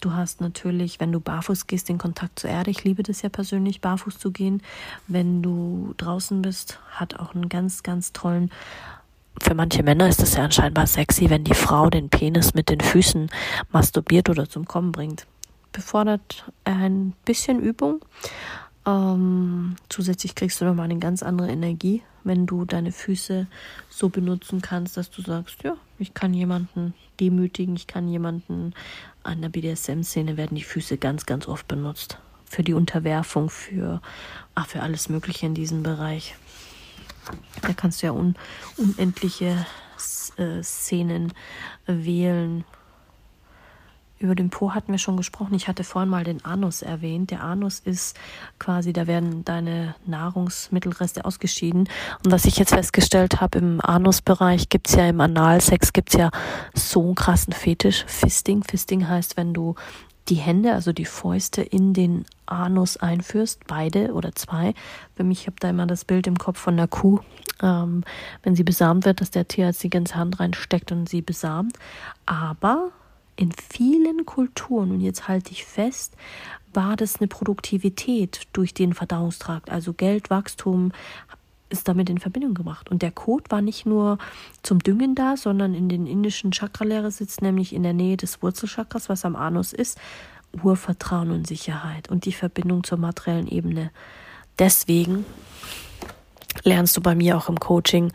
Du hast natürlich, wenn du barfuß gehst, den Kontakt zur Erde. Ich liebe das ja persönlich, barfuß zu gehen. Wenn du draußen bist, hat auch einen ganz, ganz tollen für manche Männer ist es ja anscheinend sexy, wenn die Frau den Penis mit den Füßen masturbiert oder zum Kommen bringt. Befordert ein bisschen Übung. Ähm, zusätzlich kriegst du nochmal eine ganz andere Energie, wenn du deine Füße so benutzen kannst, dass du sagst, ja, ich kann jemanden demütigen, ich kann jemanden an der BDSM-Szene werden die Füße ganz, ganz oft benutzt. Für die Unterwerfung, für, ach, für alles Mögliche in diesem Bereich. Da kannst du ja un unendliche äh, Szenen wählen. Über den Po hatten wir schon gesprochen. Ich hatte vorhin mal den Anus erwähnt. Der Anus ist quasi, da werden deine Nahrungsmittelreste ausgeschieden. Und was ich jetzt festgestellt habe, im Anusbereich gibt es ja im Analsex gibt es ja so einen krassen Fetisch. Fisting. Fisting heißt, wenn du die Hände, also die Fäuste in den Anus einführst, beide oder zwei. Für mich, ich habe da immer das Bild im Kopf von der Kuh, ähm, wenn sie besamt wird, dass der Tierarzt die ganze Hand reinsteckt und sie besamt. Aber in vielen Kulturen, und jetzt halte ich fest, war das eine Produktivität durch den Verdauungstrakt, also Geld, Wachstum, ist damit in Verbindung gebracht. Und der Kot war nicht nur zum Düngen da, sondern in den indischen Chakralehre sitzt nämlich in der Nähe des Wurzelchakras, was am Anus ist, Urvertrauen und Sicherheit und die Verbindung zur materiellen Ebene. Deswegen lernst du bei mir auch im Coaching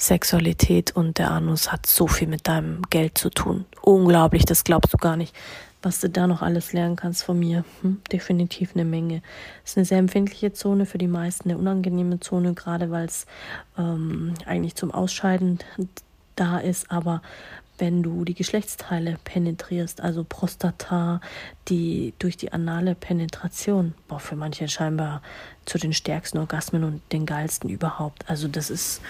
Sexualität und der Anus hat so viel mit deinem Geld zu tun. Unglaublich, das glaubst du gar nicht was du da noch alles lernen kannst von mir. Hm? Definitiv eine Menge. Ist eine sehr empfindliche Zone, für die meisten eine unangenehme Zone, gerade weil es ähm, eigentlich zum Ausscheiden da ist. Aber wenn du die Geschlechtsteile penetrierst, also Prostata, die durch die anale Penetration, boah, für manche scheinbar zu den stärksten Orgasmen und den geilsten überhaupt. Also das ist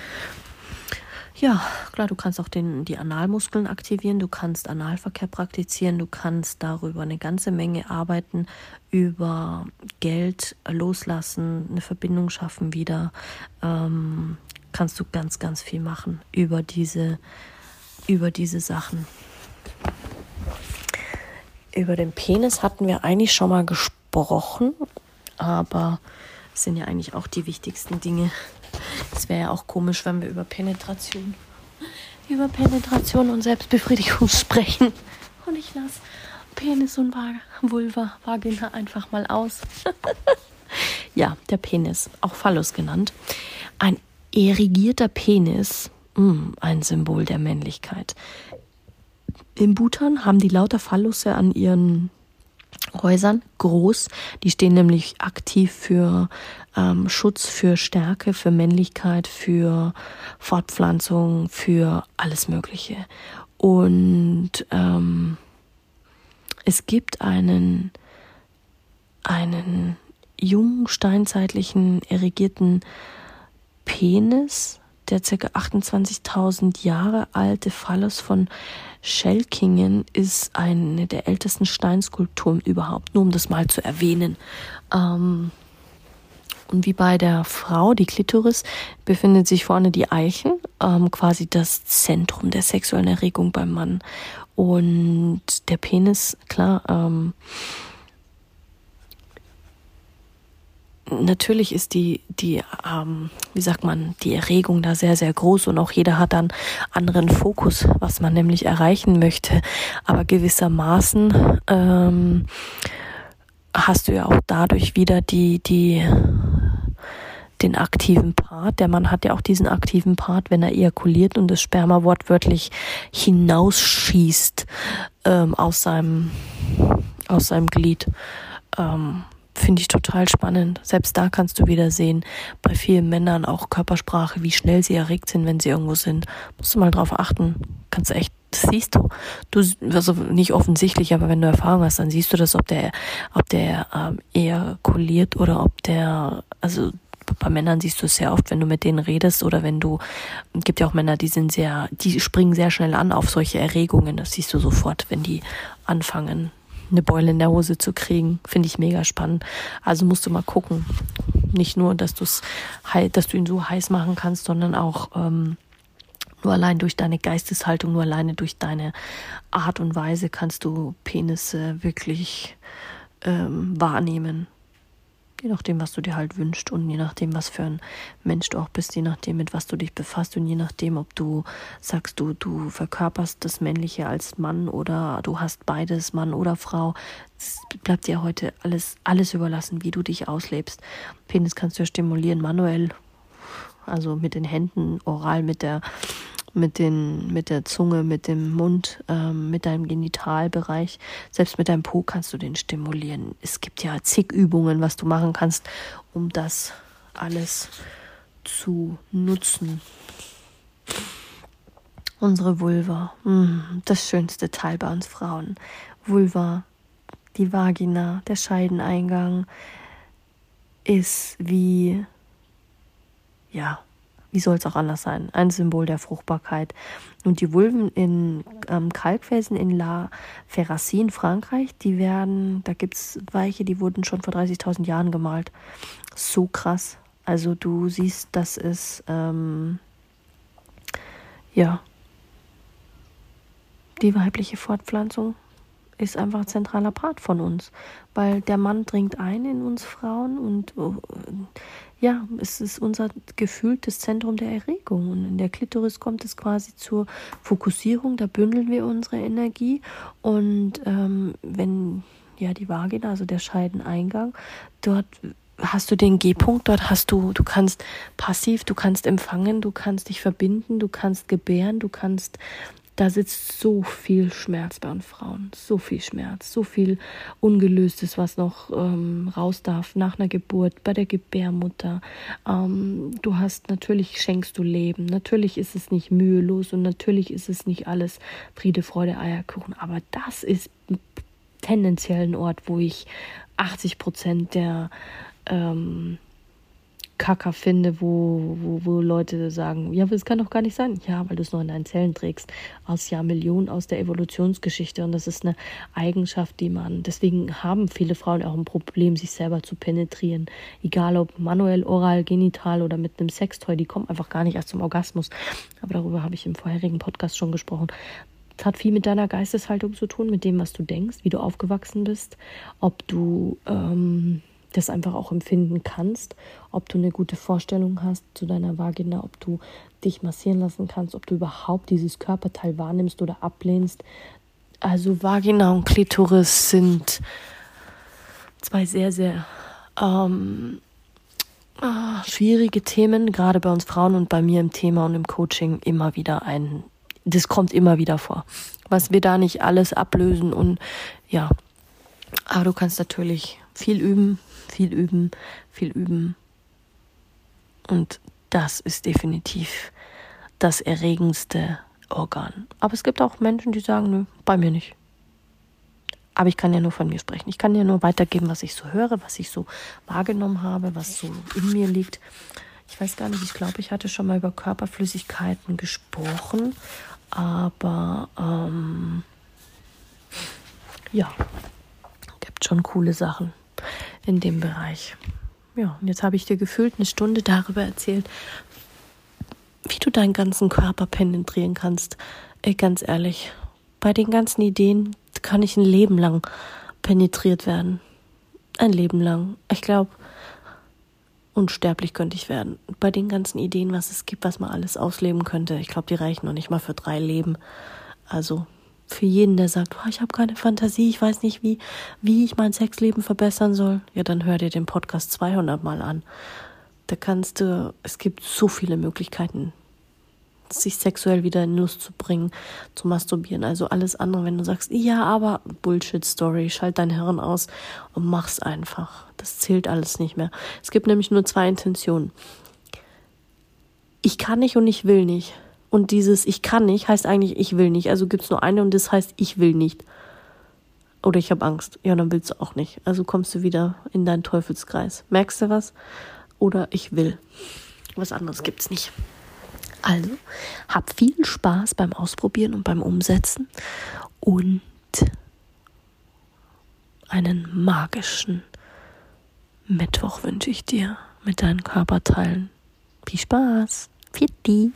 ja, klar, du kannst auch den, die Analmuskeln aktivieren, du kannst Analverkehr praktizieren, du kannst darüber eine ganze Menge arbeiten, über Geld loslassen, eine Verbindung schaffen wieder, ähm, kannst du ganz, ganz viel machen über diese, über diese Sachen. Über den Penis hatten wir eigentlich schon mal gesprochen, aber es sind ja eigentlich auch die wichtigsten Dinge. Es wäre ja auch komisch, wenn wir über Penetration, über Penetration und Selbstbefriedigung <laughs> sprechen. Und ich lasse Penis und Vulva, Vagina einfach mal aus. <laughs> ja, der Penis, auch Phallus genannt. Ein erigierter Penis, mh, hm, ein Symbol der Männlichkeit. Im Bhutan haben die lauter Phallusse an ihren Häusern groß. Die stehen nämlich aktiv für ähm, Schutz, für Stärke, für Männlichkeit, für Fortpflanzung, für alles Mögliche. Und ähm, es gibt einen, einen jungen steinzeitlichen erigierten Penis, der ca. 28.000 Jahre alte Phallus von Schelkingen ist eine der ältesten Steinskulpturen überhaupt, nur um das mal zu erwähnen. Ähm, und wie bei der Frau, die Klitoris, befindet sich vorne die Eichen, ähm, quasi das Zentrum der sexuellen Erregung beim Mann. Und der Penis, klar, ähm, natürlich ist die, die, ähm, wie sagt man, die Erregung da sehr, sehr groß und auch jeder hat dann anderen Fokus, was man nämlich erreichen möchte. Aber gewissermaßen ähm, hast du ja auch dadurch wieder die, die, den aktiven Part. Der Mann hat ja auch diesen aktiven Part, wenn er ejakuliert und das Sperma wortwörtlich hinausschießt ähm, aus seinem aus seinem Glied. Ähm, Finde ich total spannend. Selbst da kannst du wieder sehen, bei vielen Männern auch Körpersprache, wie schnell sie erregt sind, wenn sie irgendwo sind. Musst du mal drauf achten. Kannst du echt, das siehst du. Du, also nicht offensichtlich, aber wenn du Erfahrung hast, dann siehst du das, ob der, ob der ähm, ejakuliert oder ob der, also bei Männern siehst du es sehr oft, wenn du mit denen redest oder wenn du, gibt ja auch Männer, die sind sehr, die springen sehr schnell an auf solche Erregungen. Das siehst du sofort, wenn die anfangen, eine Beule in der Hose zu kriegen. Finde ich mega spannend. Also musst du mal gucken. Nicht nur, dass, du's, dass du ihn so heiß machen kannst, sondern auch ähm, nur allein durch deine Geisteshaltung, nur alleine durch deine Art und Weise kannst du Penisse wirklich ähm, wahrnehmen. Je nachdem, was du dir halt wünschst und je nachdem, was für ein Mensch du auch bist, je nachdem, mit was du dich befasst und je nachdem, ob du sagst, du, du verkörperst das Männliche als Mann oder du hast beides, Mann oder Frau. Es bleibt dir heute alles, alles überlassen, wie du dich auslebst. Penis kannst du ja stimulieren manuell, also mit den Händen, oral mit der mit, den, mit der Zunge, mit dem Mund, ähm, mit deinem Genitalbereich. Selbst mit deinem Po kannst du den stimulieren. Es gibt ja zig Übungen, was du machen kannst, um das alles zu nutzen. Unsere Vulva, mm, das schönste Teil bei uns Frauen. Vulva, die Vagina, der Scheideneingang ist wie, ja, wie soll es auch anders sein? Ein Symbol der Fruchtbarkeit. Und die Vulven in ähm, Kalkfelsen in La Ferracie in Frankreich, die werden, da gibt es Weiche, die wurden schon vor 30.000 Jahren gemalt. So krass. Also du siehst, dass es, ähm, ja, die weibliche Fortpflanzung ist einfach ein zentraler Part von uns, weil der Mann dringt ein in uns Frauen und uh, ja, es ist unser gefühltes Zentrum der Erregung. Und in der Klitoris kommt es quasi zur Fokussierung, da bündeln wir unsere Energie. Und ähm, wenn ja die Vagina, also der Scheideneingang, dort hast du den G-Punkt, dort hast du, du kannst passiv, du kannst empfangen, du kannst dich verbinden, du kannst gebären, du kannst da sitzt so viel Schmerz bei uns Frauen, so viel Schmerz, so viel Ungelöstes, was noch ähm, raus darf nach einer Geburt, bei der Gebärmutter. Ähm, du hast, natürlich schenkst du Leben, natürlich ist es nicht mühelos und natürlich ist es nicht alles Friede, Freude, Eierkuchen, aber das ist tendenziell ein Ort, wo ich 80 Prozent der ähm, Kacker finde, wo, wo, wo Leute sagen, ja, es kann doch gar nicht sein. Ja, weil du es noch in deinen Zellen trägst. Aus Jahrmillionen, aus der Evolutionsgeschichte. Und das ist eine Eigenschaft, die man, deswegen haben viele Frauen auch ein Problem, sich selber zu penetrieren. Egal ob manuell, oral, genital oder mit einem Sextoy, die kommen einfach gar nicht erst zum Orgasmus. Aber darüber habe ich im vorherigen Podcast schon gesprochen. Es hat viel mit deiner Geisteshaltung zu tun, mit dem, was du denkst, wie du aufgewachsen bist, ob du ähm, das einfach auch empfinden kannst, ob du eine gute Vorstellung hast zu deiner Vagina, ob du dich massieren lassen kannst, ob du überhaupt dieses Körperteil wahrnimmst oder ablehnst. Also Vagina und Klitoris sind zwei sehr, sehr ähm, ah, schwierige Themen, gerade bei uns Frauen und bei mir im Thema und im Coaching immer wieder ein, das kommt immer wieder vor. Was wir da nicht alles ablösen und ja, aber du kannst natürlich viel üben, viel üben, viel üben. Und das ist definitiv das erregendste Organ. Aber es gibt auch Menschen, die sagen, nö, bei mir nicht. Aber ich kann ja nur von mir sprechen. Ich kann ja nur weitergeben, was ich so höre, was ich so wahrgenommen habe, was so in mir liegt. Ich weiß gar nicht, ich glaube, ich hatte schon mal über Körperflüssigkeiten gesprochen. Aber ähm, ja, gibt schon coole Sachen in dem Bereich. Ja, und jetzt habe ich dir gefühlt eine Stunde darüber erzählt, wie du deinen ganzen Körper penetrieren kannst. Ey, ganz ehrlich, bei den ganzen Ideen kann ich ein Leben lang penetriert werden. Ein Leben lang. Ich glaube, unsterblich könnte ich werden. Bei den ganzen Ideen, was es gibt, was man alles ausleben könnte, ich glaube, die reichen noch nicht mal für drei Leben. Also für jeden, der sagt, oh, ich habe keine Fantasie, ich weiß nicht, wie, wie ich mein Sexleben verbessern soll, ja, dann hör dir den Podcast 200 Mal an. Da kannst du, es gibt so viele Möglichkeiten, sich sexuell wieder in Lust zu bringen, zu masturbieren. Also alles andere, wenn du sagst, ja, aber Bullshit-Story, schalt dein Hirn aus und mach's einfach. Das zählt alles nicht mehr. Es gibt nämlich nur zwei Intentionen. Ich kann nicht und ich will nicht. Und dieses Ich kann nicht heißt eigentlich Ich will nicht. Also gibt es nur eine und das heißt Ich will nicht. Oder ich habe Angst. Ja, dann willst du auch nicht. Also kommst du wieder in deinen Teufelskreis. Merkst du was? Oder ich will. Was anderes gibt's nicht. Also, hab viel Spaß beim Ausprobieren und beim Umsetzen und einen magischen Mittwoch wünsche ich dir mit deinen Körperteilen. Viel Spaß. Fitti.